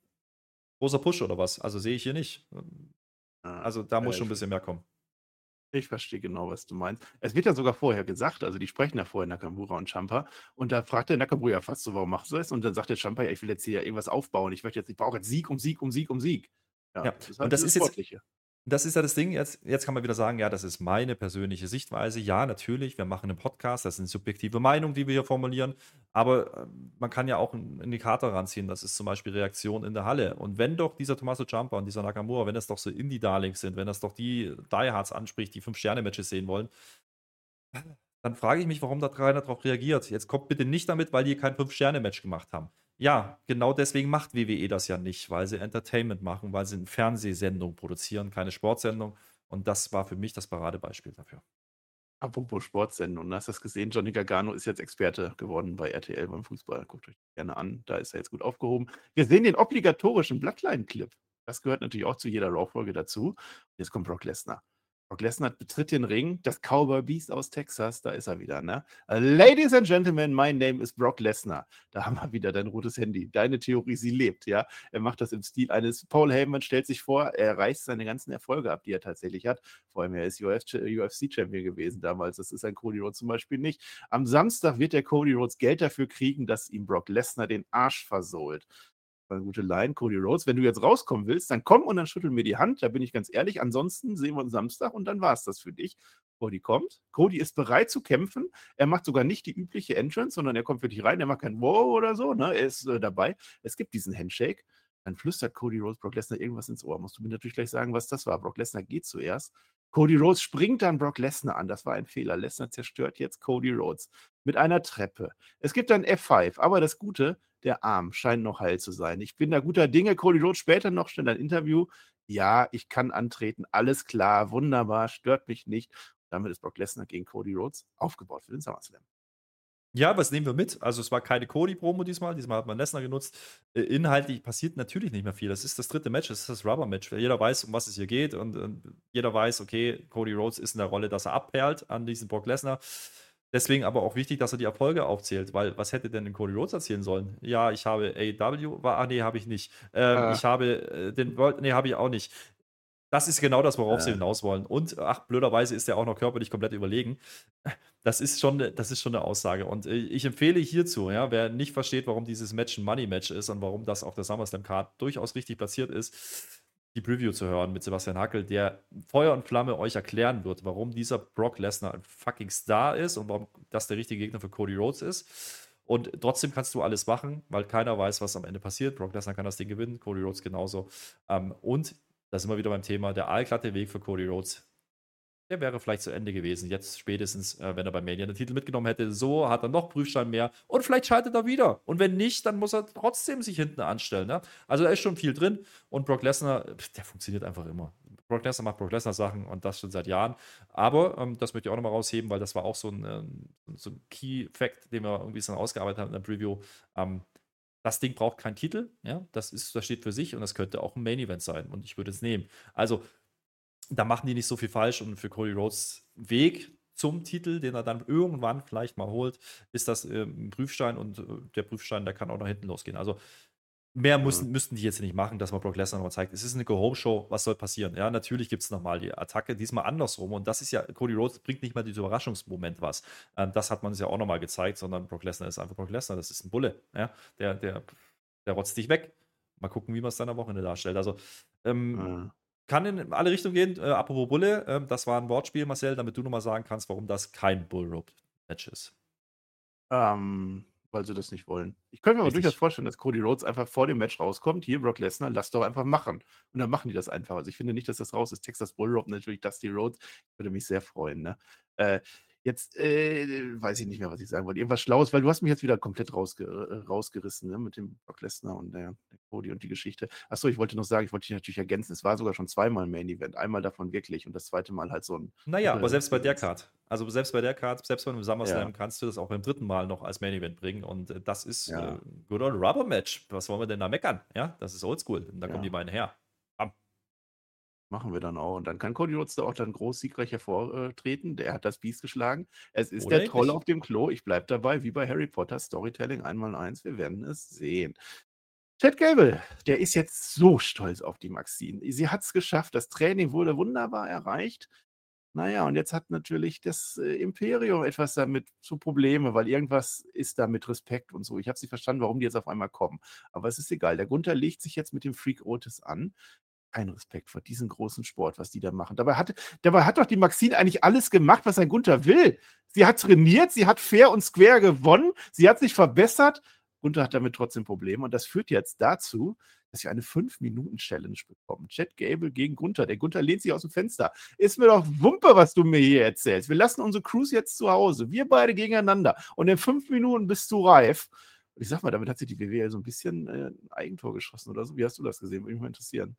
großer Push oder was? Also sehe ich hier nicht. Ah, also da muss schon ein bisschen mehr kommen. Ich verstehe genau, was du meinst. Es wird ja sogar vorher gesagt, also die sprechen ja vorher Nakamura und Champa und da fragt der Nakamura ja fast so, warum machst du das? Und dann sagt der Champa, ja, ich will jetzt hier irgendwas aufbauen. Ich möchte jetzt, ich brauche jetzt Sieg um Sieg um Sieg um Sieg. Ja, ja. Das und das ist jetzt, das ist ja das Ding, jetzt, jetzt kann man wieder sagen, ja, das ist meine persönliche Sichtweise. Ja, natürlich, wir machen einen Podcast, das sind subjektive Meinungen, die wir hier formulieren, aber äh, man kann ja auch einen Indikator ranziehen, das ist zum Beispiel Reaktion in der Halle. Und wenn doch dieser Tommaso Ciampa und dieser Nakamura, wenn das doch so Indie-Darlings sind, wenn das doch die Diehards anspricht, die Fünf-Sterne-Matches sehen wollen, dann frage ich mich, warum da keiner darauf reagiert. Jetzt kommt bitte nicht damit, weil die kein Fünf-Sterne-Match gemacht haben. Ja, genau deswegen macht WWE das ja nicht, weil sie Entertainment machen, weil sie eine Fernsehsendung produzieren, keine Sportsendung. Und das war für mich das Paradebeispiel dafür. Apropos Sportsendung, hast du das gesehen? Johnny Gargano ist jetzt Experte geworden bei RTL beim Fußball. Guckt euch gerne an, da ist er jetzt gut aufgehoben. Wir sehen den obligatorischen Bloodline-Clip. Das gehört natürlich auch zu jeder Raw-Folge dazu. Jetzt kommt Brock Lesnar. Brock Lesnar betritt den Ring, das Cowboy Beast aus Texas, da ist er wieder, ne? Ladies and Gentlemen, my name is Brock Lesnar. Da haben wir wieder dein rotes Handy. Deine Theorie, sie lebt, ja? Er macht das im Stil eines Paul Heyman, stellt sich vor, er reißt seine ganzen Erfolge ab, die er tatsächlich hat. Vor allem, er ist UFC-Champion gewesen damals. Das ist ein Cody Rhodes zum Beispiel nicht. Am Samstag wird der Cody Rhodes Geld dafür kriegen, dass ihm Brock Lesnar den Arsch versohlt eine gute Line, Cody Rhodes. Wenn du jetzt rauskommen willst, dann komm und dann schüttel mir die Hand. Da bin ich ganz ehrlich. Ansonsten sehen wir uns Samstag und dann war es das für dich. Cody kommt. Cody ist bereit zu kämpfen. Er macht sogar nicht die übliche Entrance, sondern er kommt für dich rein. Er macht kein Wow oder so. Ne? Er ist äh, dabei. Es gibt diesen Handshake. Dann flüstert Cody Rhodes Brock Lesnar irgendwas ins Ohr. Musst du mir natürlich gleich sagen, was das war. Brock Lesnar geht zuerst Cody Rhodes springt dann Brock Lesnar an. Das war ein Fehler. Lesnar zerstört jetzt Cody Rhodes mit einer Treppe. Es gibt dann F5, aber das Gute, der Arm scheint noch heil zu sein. Ich bin da guter Dinge. Cody Rhodes später noch schnell ein Interview. Ja, ich kann antreten. Alles klar, wunderbar, stört mich nicht. Damit ist Brock Lesnar gegen Cody Rhodes aufgebaut für den SummerSlam. Ja, was nehmen wir mit? Also es war keine Cody-Promo diesmal, diesmal hat man Lesnar genutzt. Äh, inhaltlich passiert natürlich nicht mehr viel. Das ist das dritte Match, das ist das Rubber-Match. Jeder weiß, um was es hier geht und, und, jeder weiß, okay, Cody Rhodes ist in der Rolle, dass er abperlt an diesen Brock Lesnar. Deswegen aber auch wichtig, dass er die Erfolge aufzählt, weil was hätte denn Cody Rhodes erzählen sollen? Ja, ich habe AW, war, ah nee, habe ich nicht. Ähm, ah. Ich habe äh, den World, nee, habe ich auch nicht. Das ist genau das, worauf ja. sie hinaus wollen. Und ach, blöderweise ist er auch noch körperlich komplett überlegen. Das ist schon, das ist schon eine Aussage. Und äh, ich empfehle hierzu, ja, wer nicht versteht, warum dieses Match ein Money-Match ist und warum das auf der SummerSlam-Card durchaus richtig platziert ist, die Preview zu hören mit Sebastian Hackel, der Feuer und Flamme euch erklären wird, warum dieser Brock Lesnar ein fucking Star ist und warum das der richtige Gegner für Cody Rhodes ist. Und trotzdem kannst du alles machen, weil keiner weiß, was am Ende passiert. Brock Lesnar kann das Ding gewinnen, Cody Rhodes genauso. Ähm, und da sind wir wieder beim Thema, der allglatte Weg für Cody Rhodes, der wäre vielleicht zu Ende gewesen. Jetzt spätestens, äh, wenn er bei Mania den Titel mitgenommen hätte. So hat er noch Prüfstein mehr und vielleicht schaltet er wieder. Und wenn nicht, dann muss er trotzdem sich hinten anstellen. Ne? Also da ist schon viel drin und Brock Lesnar, der funktioniert einfach immer. Brock Lesnar macht Brock Lesnar Sachen und das schon seit Jahren. Aber ähm, das möchte ich auch nochmal rausheben, weil das war auch so ein, ähm, so ein Key-Fact, den wir irgendwie so ausgearbeitet haben in der Preview. Ähm, das Ding braucht keinen Titel, ja, das, ist, das steht für sich und das könnte auch ein Main Event sein und ich würde es nehmen. Also, da machen die nicht so viel falsch und für Cody Rhodes Weg zum Titel, den er dann irgendwann vielleicht mal holt, ist das äh, ein Prüfstein und äh, der Prüfstein, der kann auch nach hinten losgehen. Also, Mehr müssen, müssten die jetzt nicht machen, dass man Brock Lesnar nochmal zeigt. Es ist eine Go-Home-Show, was soll passieren? Ja, natürlich gibt es nochmal die Attacke, diesmal andersrum. Und das ist ja, Cody Rhodes bringt nicht mal diesen Überraschungsmoment was. Ähm, das hat man uns ja auch nochmal gezeigt, sondern Brock Lesnar ist einfach Brock Lesnar, das ist ein Bulle. Ja, der, der, der rotzt dich weg. Mal gucken, wie man es dann am Wochenende darstellt. Also, ähm, ja. Kann in alle Richtungen gehen. Äh, apropos Bulle, äh, das war ein Wortspiel, Marcel, damit du nochmal sagen kannst, warum das kein Bull-Rope-Match ist. Ähm, weil sie das nicht wollen. Ich könnte mir aber durchaus vorstellen, dass Cody Rhodes einfach vor dem Match rauskommt. Hier, Brock Lesnar, lass doch einfach machen. Und dann machen die das einfach. Also ich finde nicht, dass das raus ist. Texas Bull Rope natürlich Dusty Rhodes. Ich würde mich sehr freuen. Ne? Äh, Jetzt äh, weiß ich nicht mehr, was ich sagen wollte. Irgendwas Schlaues, weil du hast mich jetzt wieder komplett rausge äh, rausgerissen ne? mit dem Brock Lesnar und der, der Cody und die Geschichte. Achso, ich wollte noch sagen, ich wollte dich natürlich ergänzen. Es war sogar schon zweimal ein Main Event. Einmal davon wirklich und das zweite Mal halt so ein. Naja, aber selbst bei der Card. Also selbst bei der Card, selbst bei einem SummerSlam ja. kannst du das auch beim dritten Mal noch als Main Event bringen. Und äh, das ist ja. äh, Good Old Rubber Match. Was wollen wir denn da meckern? Ja, das ist oldschool. Da ja. kommen die beiden her. Machen wir dann auch. Und dann kann Cody Rhodes da auch dann groß siegreich hervortreten. Der hat das Biest geschlagen. Es ist Oder der Troll auf dem Klo. Ich bleibe dabei, wie bei Harry Potter Storytelling einmal eins. Wir werden es sehen. Chad Gable, der ist jetzt so stolz auf die Maxine. Sie hat es geschafft. Das Training wurde wunderbar erreicht. Naja, und jetzt hat natürlich das äh, Imperium etwas damit zu Probleme, weil irgendwas ist da mit Respekt und so. Ich habe sie verstanden, warum die jetzt auf einmal kommen. Aber es ist egal. Der Gunther legt sich jetzt mit dem Freak Otis an keinen Respekt vor diesem großen Sport, was die da machen. Dabei hat, dabei hat doch die Maxine eigentlich alles gemacht, was ein Gunther will. Sie hat trainiert, sie hat fair und square gewonnen, sie hat sich verbessert. Gunther hat damit trotzdem Probleme. Und das führt jetzt dazu, dass wir eine 5-Minuten-Challenge bekommen. Chad Gable gegen Gunther. Der Gunther lehnt sich aus dem Fenster. Ist mir doch Wumpe, was du mir hier erzählst. Wir lassen unsere Cruise jetzt zu Hause. Wir beide gegeneinander. Und in fünf Minuten bist du reif. Ich sag mal, damit hat sich die WWE so ein bisschen äh, ein Eigentor geschossen oder so. Wie hast du das gesehen? Würde mich mal interessieren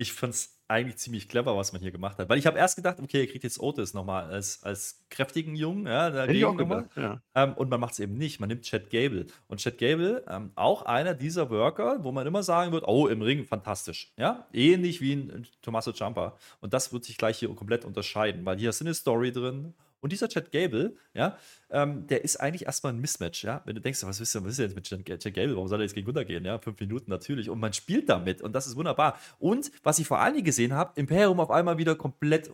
ich fand es eigentlich ziemlich clever, was man hier gemacht hat. Weil ich habe erst gedacht, okay, er kriegt jetzt Otis nochmal als, als kräftigen Jungen, ja, dagegen nochmal. Ja. Ähm, und man macht es eben nicht. Man nimmt Chad Gable. Und Chad Gable, ähm, auch einer dieser Worker, wo man immer sagen wird, oh, im Ring fantastisch. Ja, ähnlich wie ein Tommaso Ciampa. Und das wird sich gleich hier komplett unterscheiden, weil hier ist eine Story drin und dieser Chad Gable, ja, ähm, der ist eigentlich erstmal ein Mismatch, ja. Wenn du denkst, was ist, was ist jetzt mit Chad Gable? Warum soll er jetzt gegen Gunter gehen? Ja, fünf Minuten natürlich. Und man spielt damit und das ist wunderbar. Und was ich vor allen Dingen gesehen habe, Imperium auf einmal wieder komplett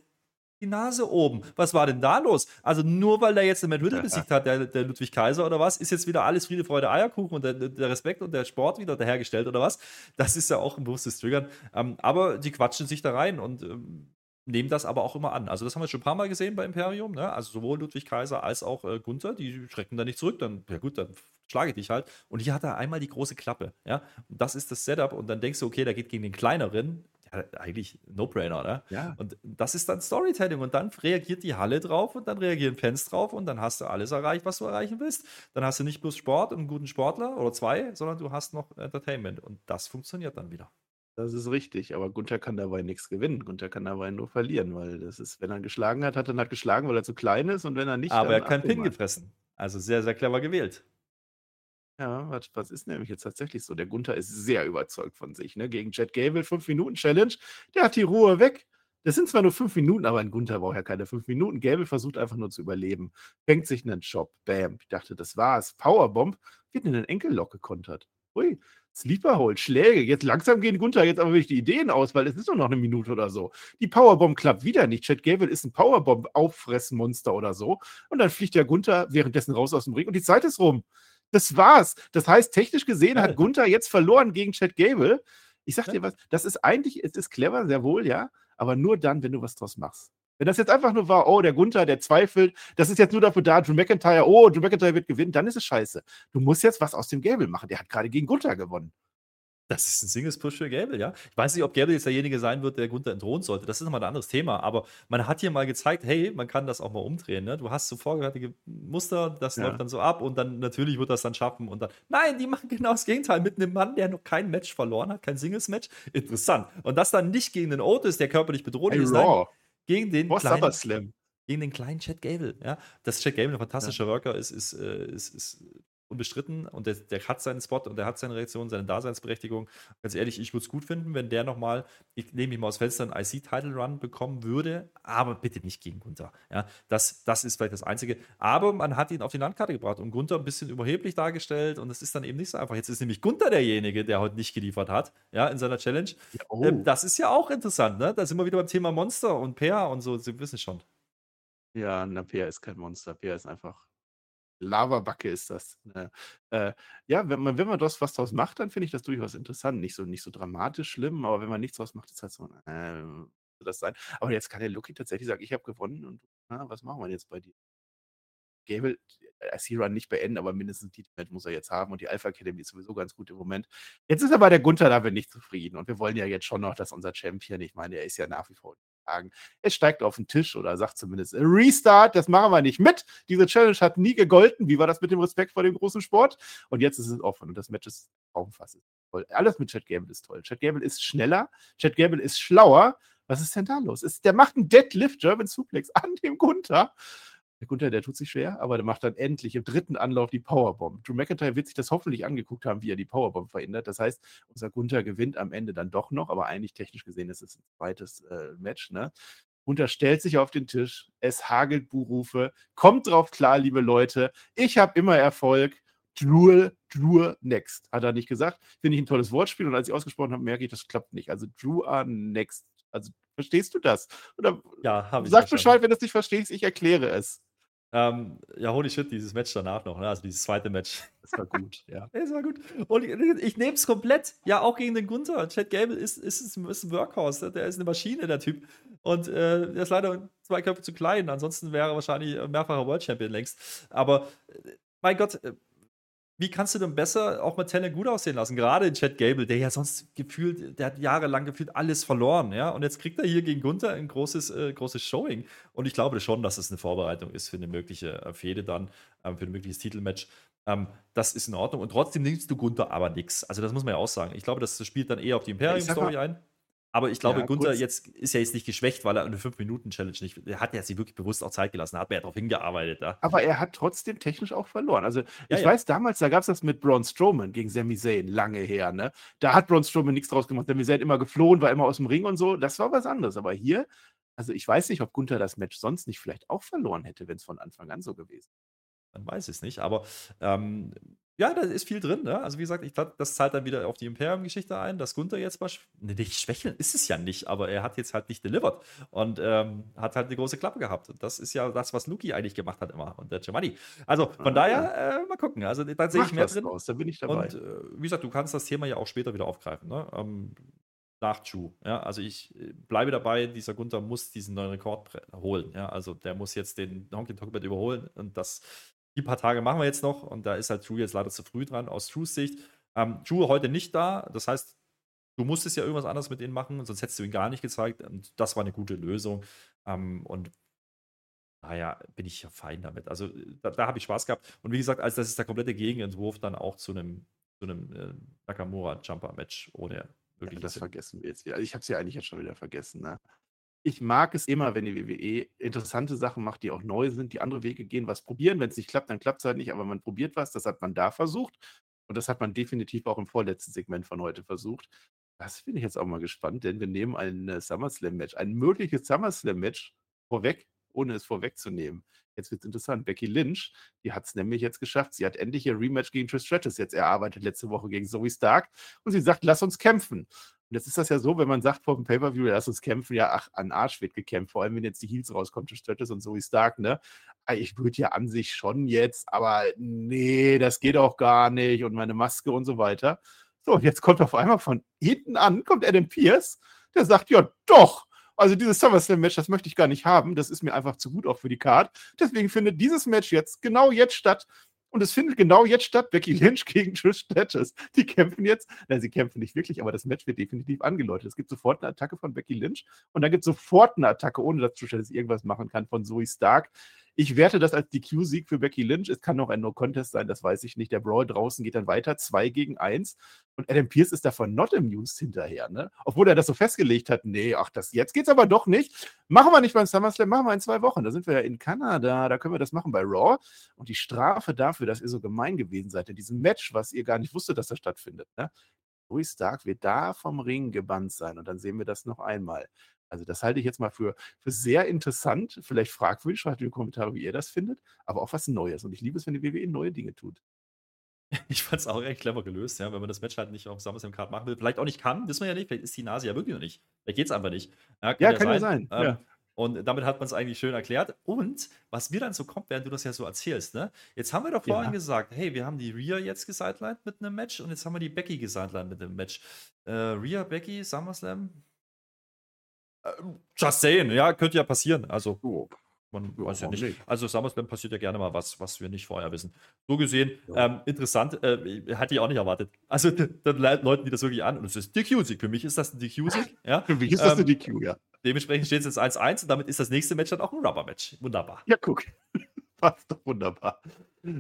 die Nase oben. Was war denn da los? Also nur weil der jetzt den Matt Riddle besiegt hat, der, der, Ludwig Kaiser oder was, ist jetzt wieder alles Friede, Freude, Eierkuchen und der, der Respekt und der Sport wieder hergestellt oder was? Das ist ja auch ein bewusstes Triggern. Ähm, aber die quatschen sich da rein und ähm, nehmen das aber auch immer an. Also das haben wir schon ein paar Mal gesehen bei Imperium, ne? also sowohl Ludwig Kaiser als auch äh, Gunther, die schrecken da nicht zurück, dann, ja gut, dann schlage ich dich halt. Und hier hat er einmal die große Klappe, ja, und das ist das Setup und dann denkst du, okay, der geht gegen den kleineren, ja, eigentlich No-Brainer, oder? Ja. Und das ist dann Storytelling und dann reagiert die Halle drauf und dann reagieren Fans drauf und dann hast du alles erreicht, was du erreichen willst. Dann hast du nicht bloß Sport und einen guten Sportler oder zwei, sondern du hast noch Entertainment und das funktioniert dann wieder. Das ist richtig, aber Gunther kann dabei nichts gewinnen. Gunther kann dabei nur verlieren, weil das ist, wenn er geschlagen hat, hat er halt geschlagen, weil er zu klein ist und wenn er nicht. Aber er hat keinen Pin gefressen. Also sehr, sehr clever gewählt. Ja, was, was ist nämlich jetzt tatsächlich so? Der Gunther ist sehr überzeugt von sich. Ne? Gegen Jet Gable 5-Minuten-Challenge. Der hat die Ruhe weg. Das sind zwar nur 5 Minuten, aber ein Gunther braucht ja keine 5 Minuten. Gable versucht einfach nur zu überleben. Fängt sich einen Job. Bam. Ich dachte, das war's. Powerbomb wird in den Enkellock gekontert. Ui. Sleeper Hold, Schläge. Jetzt langsam gehen Gunther jetzt aber wirklich die Ideen aus, weil es ist nur noch eine Minute oder so. Die Powerbomb klappt wieder nicht. Chad Gable ist ein Powerbomb-Auffressmonster oder so. Und dann fliegt der Gunther währenddessen raus aus dem Ring und die Zeit ist rum. Das war's. Das heißt, technisch gesehen hat Gunther jetzt verloren gegen Chad Gable. Ich sag dir was, das ist eigentlich, es ist clever, sehr wohl, ja, aber nur dann, wenn du was draus machst. Wenn das jetzt einfach nur war, oh, der Gunther, der zweifelt, das ist jetzt nur dafür da, Drew McIntyre, oh, Drew McIntyre wird gewinnen, dann ist es scheiße. Du musst jetzt was aus dem Gable machen. Der hat gerade gegen Gunther gewonnen. Das ist ein Singles-Push für Gable, ja. Ich weiß nicht, ob Gable jetzt derjenige sein wird, der Gunther entthront sollte. Das ist nochmal ein anderes Thema. Aber man hat hier mal gezeigt, hey, man kann das auch mal umdrehen. Ne? Du hast so vorgefertigte Muster, das ja. läuft dann so ab und dann natürlich wird das dann schaffen. Und dann, nein, die machen genau das Gegenteil mit einem Mann, der noch kein Match verloren hat, kein Singles-Match. Interessant. Und das dann nicht gegen den Otis, der körperlich bedrohlich hey, ist, nein, gegen den kleinen, Slam. gegen den kleinen Chad Gable. Ja? Dass Chad Gable ein fantastischer ja. Worker ist, ist, äh, ist, ist unbestritten und der, der, hat seinen Spot und der hat seine Reaktion, seine Daseinsberechtigung. Ganz ehrlich, ich würde es gut finden, wenn der nochmal, ich nehme mich mal aus Fenster, einen IC-Title-Run bekommen würde, aber bitte nicht gegen Gunther. Ja, das, das ist vielleicht das Einzige. Aber man hat ihn auf die Landkarte gebracht und Gunther ein bisschen überheblich dargestellt und es ist dann eben nicht so einfach. Jetzt ist nämlich Gunther derjenige, der heute nicht geliefert hat, ja, in seiner Challenge. Ja, oh. ähm, das ist ja auch interessant, ne? Da sind wir wieder beim Thema Monster und Peer und so, Sie wissen schon. Ja, na, Peer ist kein Monster. Peer ist einfach Lavabacke ist das. Ne? Äh, ja, wenn man, wenn man das was draus macht, dann finde ich das durchaus interessant. Nicht so, nicht so dramatisch schlimm, aber wenn man nichts draus macht, ist halt so, äh, das sein. Aber jetzt kann der Lucky tatsächlich sagen, ich habe gewonnen und na, was machen wir jetzt bei dir? Gable, IC-Run nicht beenden, aber mindestens die Match muss er jetzt haben und die Alpha Academy ist sowieso ganz gut im Moment. Jetzt ist aber der Gunther da nicht zufrieden und wir wollen ja jetzt schon noch, dass unser Champion, ich meine, er ist ja nach wie vor sagen, es steigt auf den Tisch oder sagt zumindest Restart, das machen wir nicht mit. Diese Challenge hat nie gegolten. Wie war das mit dem Respekt vor dem großen Sport? Und jetzt ist es offen und das Match ist raumfassend. Toll. Alles mit Chad Gable ist toll. Chad Gable ist schneller, Chad Gable ist schlauer. Was ist denn da los? Ist, der macht einen Deadlift German Suplex an dem Gunther der Gunther, der tut sich schwer, aber der macht dann endlich im dritten Anlauf die Powerbomb. Drew McIntyre wird sich das hoffentlich angeguckt haben, wie er die Powerbomb verändert. Das heißt, unser Gunther gewinnt am Ende dann doch noch, aber eigentlich technisch gesehen ist es ein zweites äh, Match. Ne? Gunther stellt sich auf den Tisch, es hagelt Buhrufe. Kommt drauf klar, liebe Leute. Ich habe immer Erfolg. Drew, Drew next, hat er nicht gesagt. Finde ich ein tolles Wortspiel und als ich ausgesprochen habe, merke ich, das klappt nicht. Also Drew are next. Also verstehst du das? Oder ja, habe ich. Sag Bescheid, wenn du es nicht verstehst, ich erkläre es. Ähm, ja, holy shit, dieses Match danach noch, ne? also dieses zweite Match. Das war gut, ja. Das war gut. Und ich, ich nehme es komplett, ja, auch gegen den Gunther. Chad Gable ist, ist, ist ein Workhorse, ne? der ist eine Maschine, der Typ. Und äh, der ist leider zwei Köpfe zu klein, ansonsten wäre er wahrscheinlich mehrfacher World Champion längst. Aber, äh, mein Gott, äh, wie kannst du denn besser auch mit Talent gut aussehen lassen? Gerade in Chad Gable, der ja sonst gefühlt, der hat jahrelang gefühlt alles verloren, ja. Und jetzt kriegt er hier gegen Gunther ein großes, äh, großes Showing. Und ich glaube schon, dass es eine Vorbereitung ist für eine mögliche äh, Fehde dann, äh, für ein mögliches Titelmatch. Ähm, das ist in Ordnung. Und trotzdem nimmst du Gunther aber nichts. Also, das muss man ja auch sagen. Ich glaube, das spielt dann eher auf die Imperium-Story ein. Aber ich glaube, ja, Gunther jetzt ist ja jetzt nicht geschwächt, weil er eine 5-Minuten-Challenge nicht. Er hat ja sich wirklich bewusst auch Zeit gelassen, hat mir ja darauf hingearbeitet. Ja. Aber er hat trotzdem technisch auch verloren. Also, ja, ich weiß damals, da gab es das mit Braun Strowman gegen Sami Zayn, lange her. Ne? Da hat Braun Strowman nichts draus gemacht. Sami Zayn immer geflohen, war immer aus dem Ring und so. Das war was anderes. Aber hier, also ich weiß nicht, ob Gunther das Match sonst nicht vielleicht auch verloren hätte, wenn es von Anfang an so gewesen wäre. Man weiß es nicht. Aber ähm, ja, da ist viel drin. Ne? Also, wie gesagt, ich glaube, das zahlt dann wieder auf die Imperium-Geschichte ein, dass Gunther jetzt mal. Ne, nicht schwächeln ist es ja nicht, aber er hat jetzt halt nicht delivered und ähm, hat halt eine große Klappe gehabt. Und das ist ja das, was Luki eigentlich gemacht hat immer und der Giovanni. Also, von ah, daher, äh, mal gucken. Also, da sehe ich mehr drin. Raus, da bin ich dabei. Und äh, wie gesagt, du kannst das Thema ja auch später wieder aufgreifen. Ne? Ähm, nach Chu. Ja, also ich äh, bleibe dabei, dieser Gunther muss diesen neuen Rekord holen. Ja, also der muss jetzt den Honky Tonk überholen und das die paar Tage machen wir jetzt noch und da ist halt Drew jetzt leider zu früh dran aus Drews Sicht. Ähm, Drew heute nicht da, das heißt, du musstest ja irgendwas anderes mit denen machen, sonst hättest du ihn gar nicht gezeigt. Und das war eine gute Lösung. Ähm, und naja, bin ich ja fein damit. Also da, da habe ich Spaß gehabt. Und wie gesagt, als das ist der komplette Gegenentwurf dann auch zu einem, zu einem äh, Nakamura-Jumper-Match ohne wirklich. Ja, das vergessen wir jetzt wieder. Also ich habe es ja eigentlich jetzt schon wieder vergessen. Ne? Ich mag es immer, wenn die WWE interessante Sachen macht, die auch neu sind, die andere Wege gehen, was probieren. Wenn es nicht klappt, dann klappt es halt nicht, aber man probiert was. Das hat man da versucht. Und das hat man definitiv auch im vorletzten Segment von heute versucht. Das finde ich jetzt auch mal gespannt, denn wir nehmen ein äh, SummerSlam-Match, ein mögliches SummerSlam-Match vorweg ohne es vorwegzunehmen. Jetzt wird es interessant. Becky Lynch, die hat es nämlich jetzt geschafft. Sie hat endlich ihr Rematch gegen Trish Stratus jetzt erarbeitet, letzte Woche gegen Zoe Stark. Und sie sagt, lass uns kämpfen. Und jetzt ist das ja so, wenn man sagt vor dem Pay-Per-View, lass uns kämpfen, ja, ach, an Arsch wird gekämpft. Vor allem, wenn jetzt die Heels rauskommen, Trish Stratus und Zoe Stark, ne? Ich würde ja an sich schon jetzt, aber nee, das geht auch gar nicht. Und meine Maske und so weiter. So, und jetzt kommt auf einmal von hinten an, kommt Adam Pierce, der sagt, ja, doch, also dieses SummerSlam-Match, das möchte ich gar nicht haben. Das ist mir einfach zu gut auch für die Card. Deswegen findet dieses Match jetzt genau jetzt statt. Und es findet genau jetzt statt. Becky Lynch gegen Trish Stratus. Die kämpfen jetzt. Nein, sie kämpfen nicht wirklich, aber das Match wird definitiv angeläutet. Es gibt sofort eine Attacke von Becky Lynch und dann gibt es sofort eine Attacke, ohne dass Trish Stratus irgendwas machen kann, von Zoe Stark. Ich werte das als DQ-Sieg für Becky Lynch. Es kann noch ein No-Contest sein, das weiß ich nicht. Der Brawl draußen geht dann weiter, 2 gegen 1. Und Adam Pierce ist davon not amused hinterher, ne? Obwohl er das so festgelegt hat, nee, ach, das jetzt geht's aber doch nicht. Machen wir nicht beim SummerSlam, machen wir in zwei Wochen. Da sind wir ja in Kanada, da können wir das machen bei Raw. Und die Strafe dafür, dass ihr so gemein gewesen seid in diesem Match, was ihr gar nicht wusstet, dass das stattfindet, ne? Louis Stark wird da vom Ring gebannt sein und dann sehen wir das noch einmal. Also das halte ich jetzt mal für, für sehr interessant, vielleicht fragwürdig, schreibt in die Kommentare, wie ihr das findet, aber auch was Neues. Und ich liebe es, wenn die WWE neue Dinge tut. Ich fand es auch echt clever gelöst, ja, wenn man das Match halt nicht auf SummerSlam Card machen will. Vielleicht auch nicht kann, wissen wir ja nicht. Vielleicht ist die Nase ja wirklich noch nicht. Vielleicht geht es einfach nicht. Ja, kann ja, ja kann sein. ja sein. Ähm, ja. Und damit hat man es eigentlich schön erklärt. Und was mir dann so kommt, während du das ja so erzählst, ne? Jetzt haben wir doch vorhin ja. gesagt, hey, wir haben die Rhea jetzt gesidelined mit einem Match und jetzt haben wir die Becky gesidelined mit einem Match. Äh, Rhea, Becky, SummerSlam, Just saying, ja, könnte ja passieren. Also, oh. man oh, weiß ja nicht. nicht. Also, SummerSlam passiert ja gerne mal was, was wir nicht vorher wissen. So gesehen, ja. ähm, interessant, äh, hatte ich auch nicht erwartet. Also, dann leiten die das wirklich an und es ist DQ-Sieg. Für mich ist das ein DQ-Sieg. Ja? Für mich ist das ähm, eine DQ, ja. Dementsprechend steht es jetzt 1-1 und damit ist das nächste Match dann auch ein Rubber-Match. Wunderbar. Ja, guck. Passt doch wunderbar.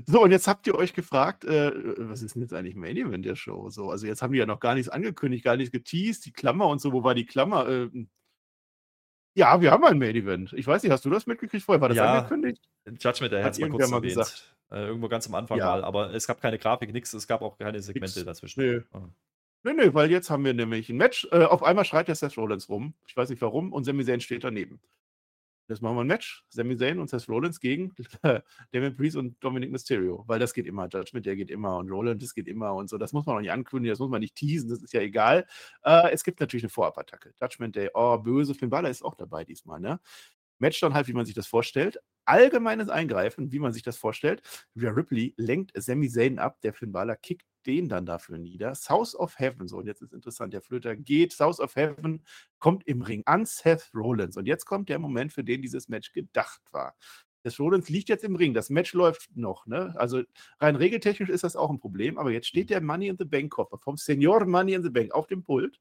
So, und jetzt habt ihr euch gefragt, äh, was ist denn jetzt eigentlich Main Event der Show? So, also jetzt haben die ja noch gar nichts angekündigt, gar nichts geteased, die Klammer und so, wo war die Klammer? Äh, ja, wir haben ein Main Event. Ich weiß nicht, hast du das mitgekriegt vorher? War das ja, angekündigt? Judgment, der hat es mal kurz mal erwähnt. Gesagt. Äh, irgendwo ganz am Anfang ja. mal. Aber es gab keine Grafik, nichts. Es gab auch keine Segmente nix. dazwischen. Nö. Oh. Nö, nö, weil jetzt haben wir nämlich ein Match. Äh, auf einmal schreit der Seth Rollins rum. Ich weiß nicht warum. Und Sami Zayn steht daneben. Jetzt machen wir ein Match. Sami Zayn und Seth Rollins gegen Damien Priest und Dominic Mysterio. Weil das geht immer. Judgment, der geht immer. Und Rollins, das geht immer. Und so. Das muss man auch nicht ankündigen. Das muss man nicht teasen. Das ist ja egal. Äh, es gibt natürlich eine Vorabattacke. Judgment Day. Oh, böse. Finn Balor ist auch dabei diesmal. Ne? Match dann halt, wie man sich das vorstellt. Allgemeines Eingreifen, wie man sich das vorstellt. Rhea Ripley lenkt Sami Zayn ab. Der Finn Balor kickt den dann dafür nieder. South of Heaven, so, und jetzt ist interessant, der Flöter geht, South of Heaven kommt im Ring an Seth Rollins. Und jetzt kommt der Moment, für den dieses Match gedacht war. Seth Rollins liegt jetzt im Ring, das Match läuft noch, ne? Also rein regeltechnisch ist das auch ein Problem, aber jetzt steht der Money in the Bank Koffer vom Senior Money in the Bank auf dem Pult.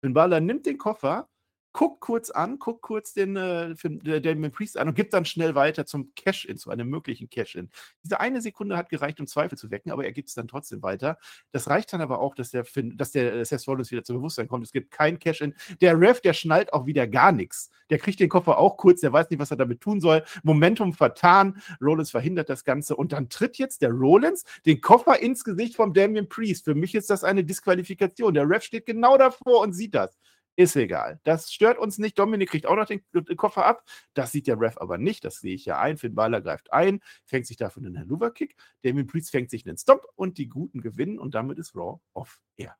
Finn Balor nimmt den Koffer, guckt kurz an, guckt kurz den äh, Damien Priest an und gibt dann schnell weiter zum Cash-In, zu einem möglichen Cash-In. Diese eine Sekunde hat gereicht, um Zweifel zu wecken, aber er gibt es dann trotzdem weiter. Das reicht dann aber auch, dass der, Finn, dass der äh, Seth Rollins wieder zum Bewusstsein kommt. Es gibt kein Cash-In. Der Ref, der schnallt auch wieder gar nichts. Der kriegt den Koffer auch kurz, der weiß nicht, was er damit tun soll. Momentum vertan. Rollins verhindert das Ganze und dann tritt jetzt der Rollins den Koffer ins Gesicht vom Damien Priest. Für mich ist das eine Disqualifikation. Der Ref steht genau davor und sieht das. Ist egal. Das stört uns nicht. Dominik kriegt auch noch den, den, Koffer ab. Das sieht der Ref aber nicht. Das sehe ich ja ein. Finn Balor greift ein, fängt sich dafür einen Haluva-Kick. Damien Priest fängt sich einen Stop und die Guten gewinnen und damit ist Raw off air.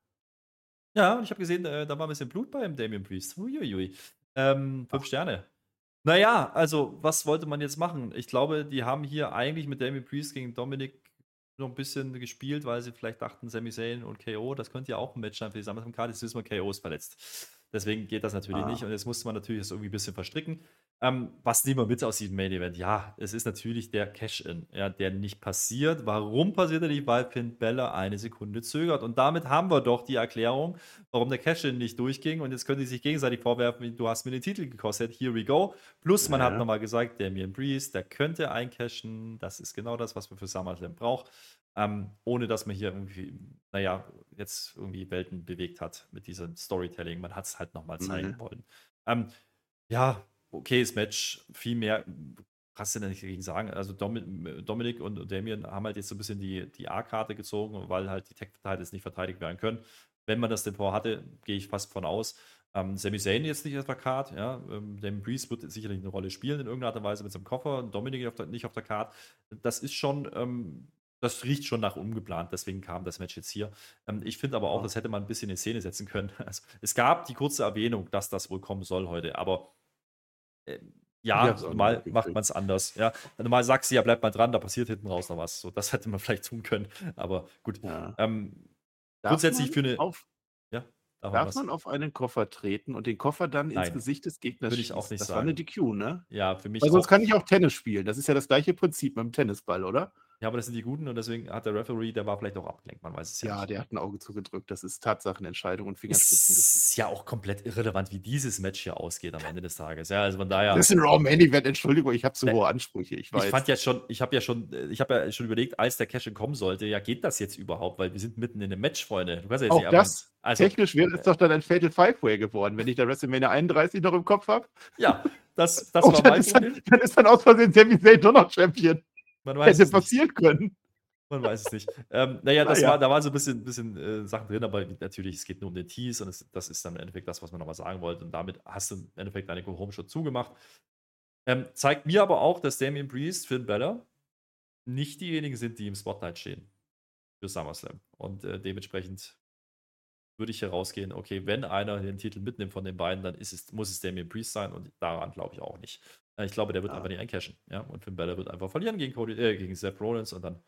Ja, und ich habe gesehen, äh, da war ein bisschen Blut beim Damien Priest. Uiuiui. Ähm, fünf Ach. Sterne. Naja, also, was wollte man jetzt machen? Ich glaube, die haben hier eigentlich mit Damien Priest gegen Dominik noch ein bisschen gespielt, weil sie vielleicht dachten, Sami Zayn und KO, das könnte ja auch ein Match sein für die SummerSlam-Karte. Jetzt wissen wir, KO ist verletzt. Deswegen geht das natürlich ah. nicht. Und jetzt musste man natürlich das irgendwie ein bisschen verstricken. Ähm, was nehmen wir mit aus diesem Main Event? Ja, es ist natürlich der Cash-In, ja, der nicht passiert. Warum passiert er nicht? Weil Finn Bella eine Sekunde zögert. Und damit haben wir doch die Erklärung, warum der Cash-In nicht durchging. Und jetzt können sie sich gegenseitig vorwerfen, du hast mir den Titel gekostet. Here we go. Plus, man ja. hat nochmal gesagt, Damien Breeze, der könnte eincashen. Das ist genau das, was man für SummerSlam braucht. Ähm, ohne dass man hier irgendwie, naja, jetzt irgendwie Welten bewegt hat mit diesem Storytelling. Man hat es halt nochmal zeigen mhm. wollen. Ähm, ja, okayes Match, viel mehr kannst du da nicht dagegen sagen. Also Dominik und Damien haben halt jetzt so ein bisschen die, die A-Karte gezogen, weil halt die Tech-Titles nicht verteidigt werden können. Wenn man das denn vorhatte, gehe ich fast von aus. Ähm, Sami Zayn jetzt nicht auf der Karte, ja. Ähm, Damien Priest wird sicherlich eine Rolle spielen in irgendeiner Art und Weise mit seinem Koffer. Dominik auf der, nicht auf der Karte. Das ist schon, ähm, das riecht schon nach ungeplant, deswegen kam das Match jetzt hier. Ähm, ich finde aber auch, das hätte man ein bisschen in Szene setzen können. Also, es gab die kurze Erwähnung, dass das wohl kommen soll heute, aber äh, ja, normal macht man es anders. Ja, normal sagst du ja, bleib mal dran, da passiert hinten raus noch was. So, das hätte man vielleicht tun können. Aber gut. Ja. Ähm, grundsätzlich für eine. Auf, ja, darf man auf einen Koffer treten und den Koffer dann Nein, ins Gesicht des Gegners Würde ich auch nicht das sagen. Das war eine DQ, ne? Ja, für mich. Weil sonst kann ich auch Tennis spielen. Das ist ja das gleiche Prinzip mit dem Tennisball, oder? Ja, aber das sind die Guten und deswegen hat der Referee, der war vielleicht auch abgelenkt, man weiß es ja, Ja, nicht. der hat ein Auge zugedrückt. Das ist Tatsachenentscheidung und Fingerspitzen. Ist ja auch komplett irrelevant, wie dieses Match hier ausgeht am Ende des Tages. Ja, also von daher. Das ist ein Raw Main Event, Entschuldigung, ich habe zu hohe Ansprüche. Ich, weiß. ich fand ja schon, ich habe ja schon, ich habe ja schon überlegt, als der Cash kommen sollte, ja, geht das jetzt überhaupt? Weil wir sind mitten in einem Match, Freunde. Du kannst ja jetzt Auch nicht das, also, technisch wäre es doch dann ein Fatal Five-Way geworden, wenn ich der WrestleMania 31 noch im Kopf habe. Ja, das, das war mein. Dann, dann ist dann aus Versehen Sami Zayn doch noch Champion. Man weiß Hätte passieren können. Man weiß es nicht. Ähm, naja, das naja. war, da waren so ein bisschen, bisschen äh, Sachen drin, aber natürlich, es geht nur um den Tease und es, das ist dann im Endeffekt das, was man nochmal sagen wollte. Und damit hast du im Endeffekt deine Go-Home-Show zugemacht. Ähm, zeigt mir aber auch, dass Damien Priest, Finn Balor nicht diejenigen sind, die im Spotlight stehen für SummerSlam. Und äh, dementsprechend würde ich hier rausgehen, okay, wenn einer den Titel mitnimmt von den beiden, dann es, muss es Damien Priest sein und daran glaube ich auch nicht. Äh, ich glaube, der wird ja. einfach nicht eincashen. Ja? Und Finn Balor wird einfach verlieren gegen, Cody, äh, gegen Seth Rollins und dann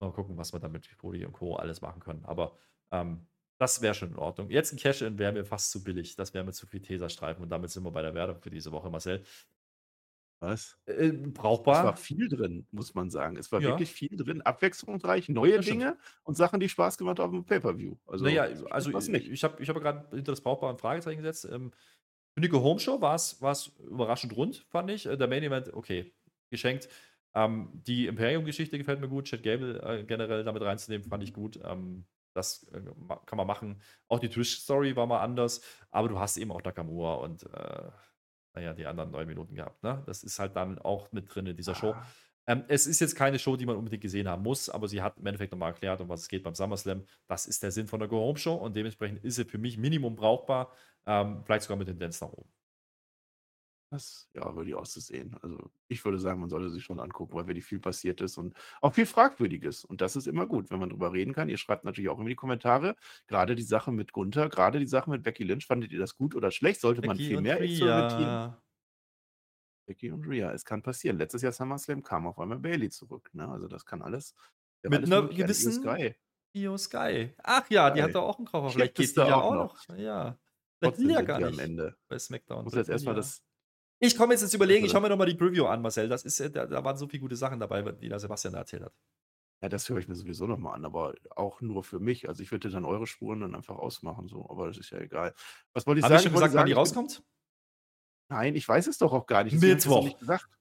Mal gucken, was wir damit mit Cody und Co. alles machen können. Aber ähm, das wäre schon in Ordnung. Jetzt ein Cash-In wäre mir fast zu billig. Das wäre mir zu viel Teserstreifen. Und damit sind wir bei der Wertung für diese Woche, Marcel. Was? Äh, brauchbar. Es war viel drin, muss man sagen. Es war ja. wirklich viel drin, abwechslungsreich, neue ja, Dinge und Sachen, die Spaß gemacht haben im Pay-Per-View. Also, naja, also ich, ich habe ich hab gerade hinter das Brauchbare ein Fragezeichen gesetzt. Ähm, für eine Home-Show war es überraschend rund, fand ich. Äh, der Main Event, okay, geschenkt. Ähm, die Imperium-Geschichte gefällt mir gut. Chad Gable äh, generell damit reinzunehmen, fand ich gut. Ähm, das äh, kann man machen. Auch die Twitch-Story war mal anders, aber du hast eben auch Nakamura und äh, naja, die anderen neun Minuten gehabt. Ne? Das ist halt dann auch mit drin in dieser Show. Ah. Ähm, es ist jetzt keine Show, die man unbedingt gesehen haben muss, aber sie hat im Endeffekt nochmal erklärt, um was es geht beim SummerSlam. Das ist der Sinn von der Go-Home-Show und dementsprechend ist sie für mich Minimum brauchbar, ähm, vielleicht sogar mit Tendenz nach oben. Das, ja, würde ich auch so sehen. Also, ich würde sagen, man sollte sich schon angucken, weil wirklich viel passiert ist und auch viel Fragwürdiges. Und das ist immer gut, wenn man drüber reden kann. Ihr schreibt natürlich auch immer die Kommentare. Gerade die Sache mit Gunther, gerade die Sache mit Becky Lynch. Fandet ihr das gut oder schlecht? Sollte man viel mehr experimentieren? Becky und Rhea, es kann passieren. Letztes Jahr SummerSlam kam auf einmal Bailey zurück. Ne? Also, das kann alles. Mit einer gewissen Sky. Io Sky. Ach ja, die hat doch auch einen Koffer. Vielleicht geht die ja auch noch. Ja. Vielleicht will ja gar nicht. Am Ende. Bei SmackDown. Muss jetzt erstmal das ich komme jetzt ins Überlegen, ich schaue mir nochmal die Preview an, Marcel. Das ist, da, da waren so viele gute Sachen dabei, die der Sebastian da erzählt hat. Ja, das höre ich mir sowieso nochmal an, aber auch nur für mich. Also ich würde dann eure Spuren dann einfach ausmachen, so, aber das ist ja egal. Was wollte ich Haben sagen? schon gesagt, wann die rauskommt? Nein, ich weiß es doch auch gar nicht. Mittwoch.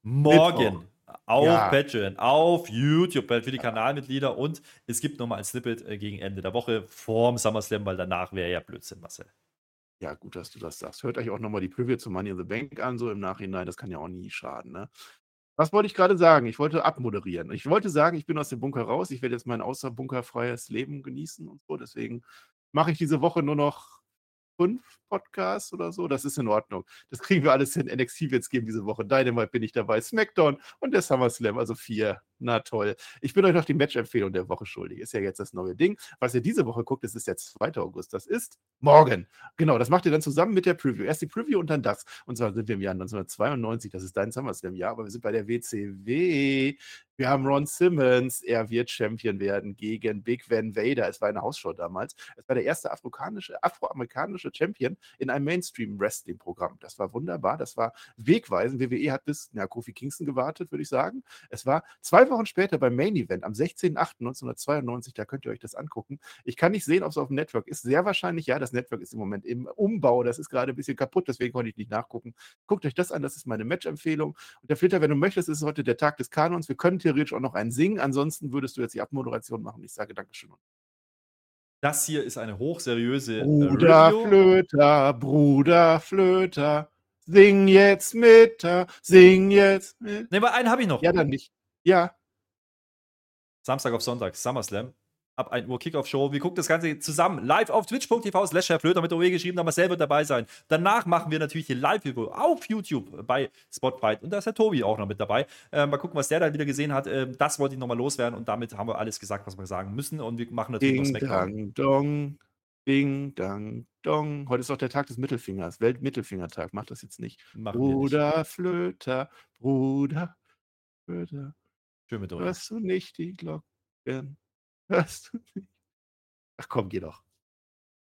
Morgen. Mittwoch. Auf ja. Patreon, auf YouTube, für die ja. Kanalmitglieder und es gibt nochmal ein Snippet äh, gegen Ende der Woche vorm SummerSlam, weil danach wäre ja Blödsinn, Marcel. Ja, gut, dass du das sagst. Hört euch auch nochmal die Preview zu Money in the Bank an, so im Nachhinein. Das kann ja auch nie schaden, ne? Was wollte ich gerade sagen? Ich wollte abmoderieren. Ich wollte sagen, ich bin aus dem Bunker raus. Ich werde jetzt mein außerbunkerfreies Leben genießen und so. Deswegen mache ich diese Woche nur noch fünf Podcasts oder so. Das ist in Ordnung. Das kriegen wir alles hin. NXT wird es geben diese Woche. Dynamite bin ich dabei. SmackDown und der SummerSlam, also vier. Na toll. Ich bin euch noch die Match-Empfehlung der Woche schuldig. Ist ja jetzt das neue Ding. Was ihr diese Woche guckt, das ist der 2. August. Das ist morgen. Genau, das macht ihr dann zusammen mit der Preview. Erst die Preview und dann das. Und zwar sind wir im Jahr 1992. Das ist dein SummerSlam-Jahr, aber wir sind bei der WCW. Wir haben Ron Simmons, er wird Champion werden gegen Big Van Vader. Es war eine Hausshow damals. Es war der erste afroamerikanische, afroamerikanische Champion in einem Mainstream-Wrestling-Programm. Das war wunderbar, das war wegweisend. WWE hat bis ja, Kofi Kingston gewartet, würde ich sagen. Es war zwei Wochen später beim Main Event, am 16.08.1992, da könnt ihr euch das angucken. Ich kann nicht sehen, ob es auf dem Network ist. Sehr wahrscheinlich ja, das Network ist im Moment im Umbau. Das ist gerade ein bisschen kaputt, deswegen konnte ich nicht nachgucken. Guckt euch das an, das ist meine Match-Empfehlung. Und der Flitter, wenn du möchtest, ist heute der Tag des Kanons. Wir können theoretisch auch noch einen singen. Ansonsten würdest du jetzt die Abmoderation machen. Ich sage Dankeschön. Das hier ist eine hochseriöse Bruder Review. Flöter, Bruder Flöter, sing jetzt mit, sing jetzt mit. Ne, aber einen habe ich noch. Ja, dann nicht. Ja. Samstag auf Sonntag, SummerSlam ab 1 Uhr Kickoff-Show. Wir gucken das Ganze zusammen live auf twitch.tv slash Flöter mit OE geschrieben, da Marcel wird dabei sein. Danach machen wir natürlich hier Live-Video auf YouTube bei Spotfight und da ist der Tobi auch noch mit dabei. Äh, mal gucken, was der dann wieder gesehen hat. Äh, das wollte ich nochmal loswerden und damit haben wir alles gesagt, was wir sagen müssen und wir machen natürlich Ding, noch Smackdown. Dang, dong. Ding, dang, dong. Heute ist auch der Tag des Mittelfingers. Weltmittelfingertag. Mach das jetzt nicht. Machen Bruder Flöter, Bruder Flöter. Schön mit euch. Hörst du nicht die Glocken? Hörst du nicht? Ach komm, geh doch.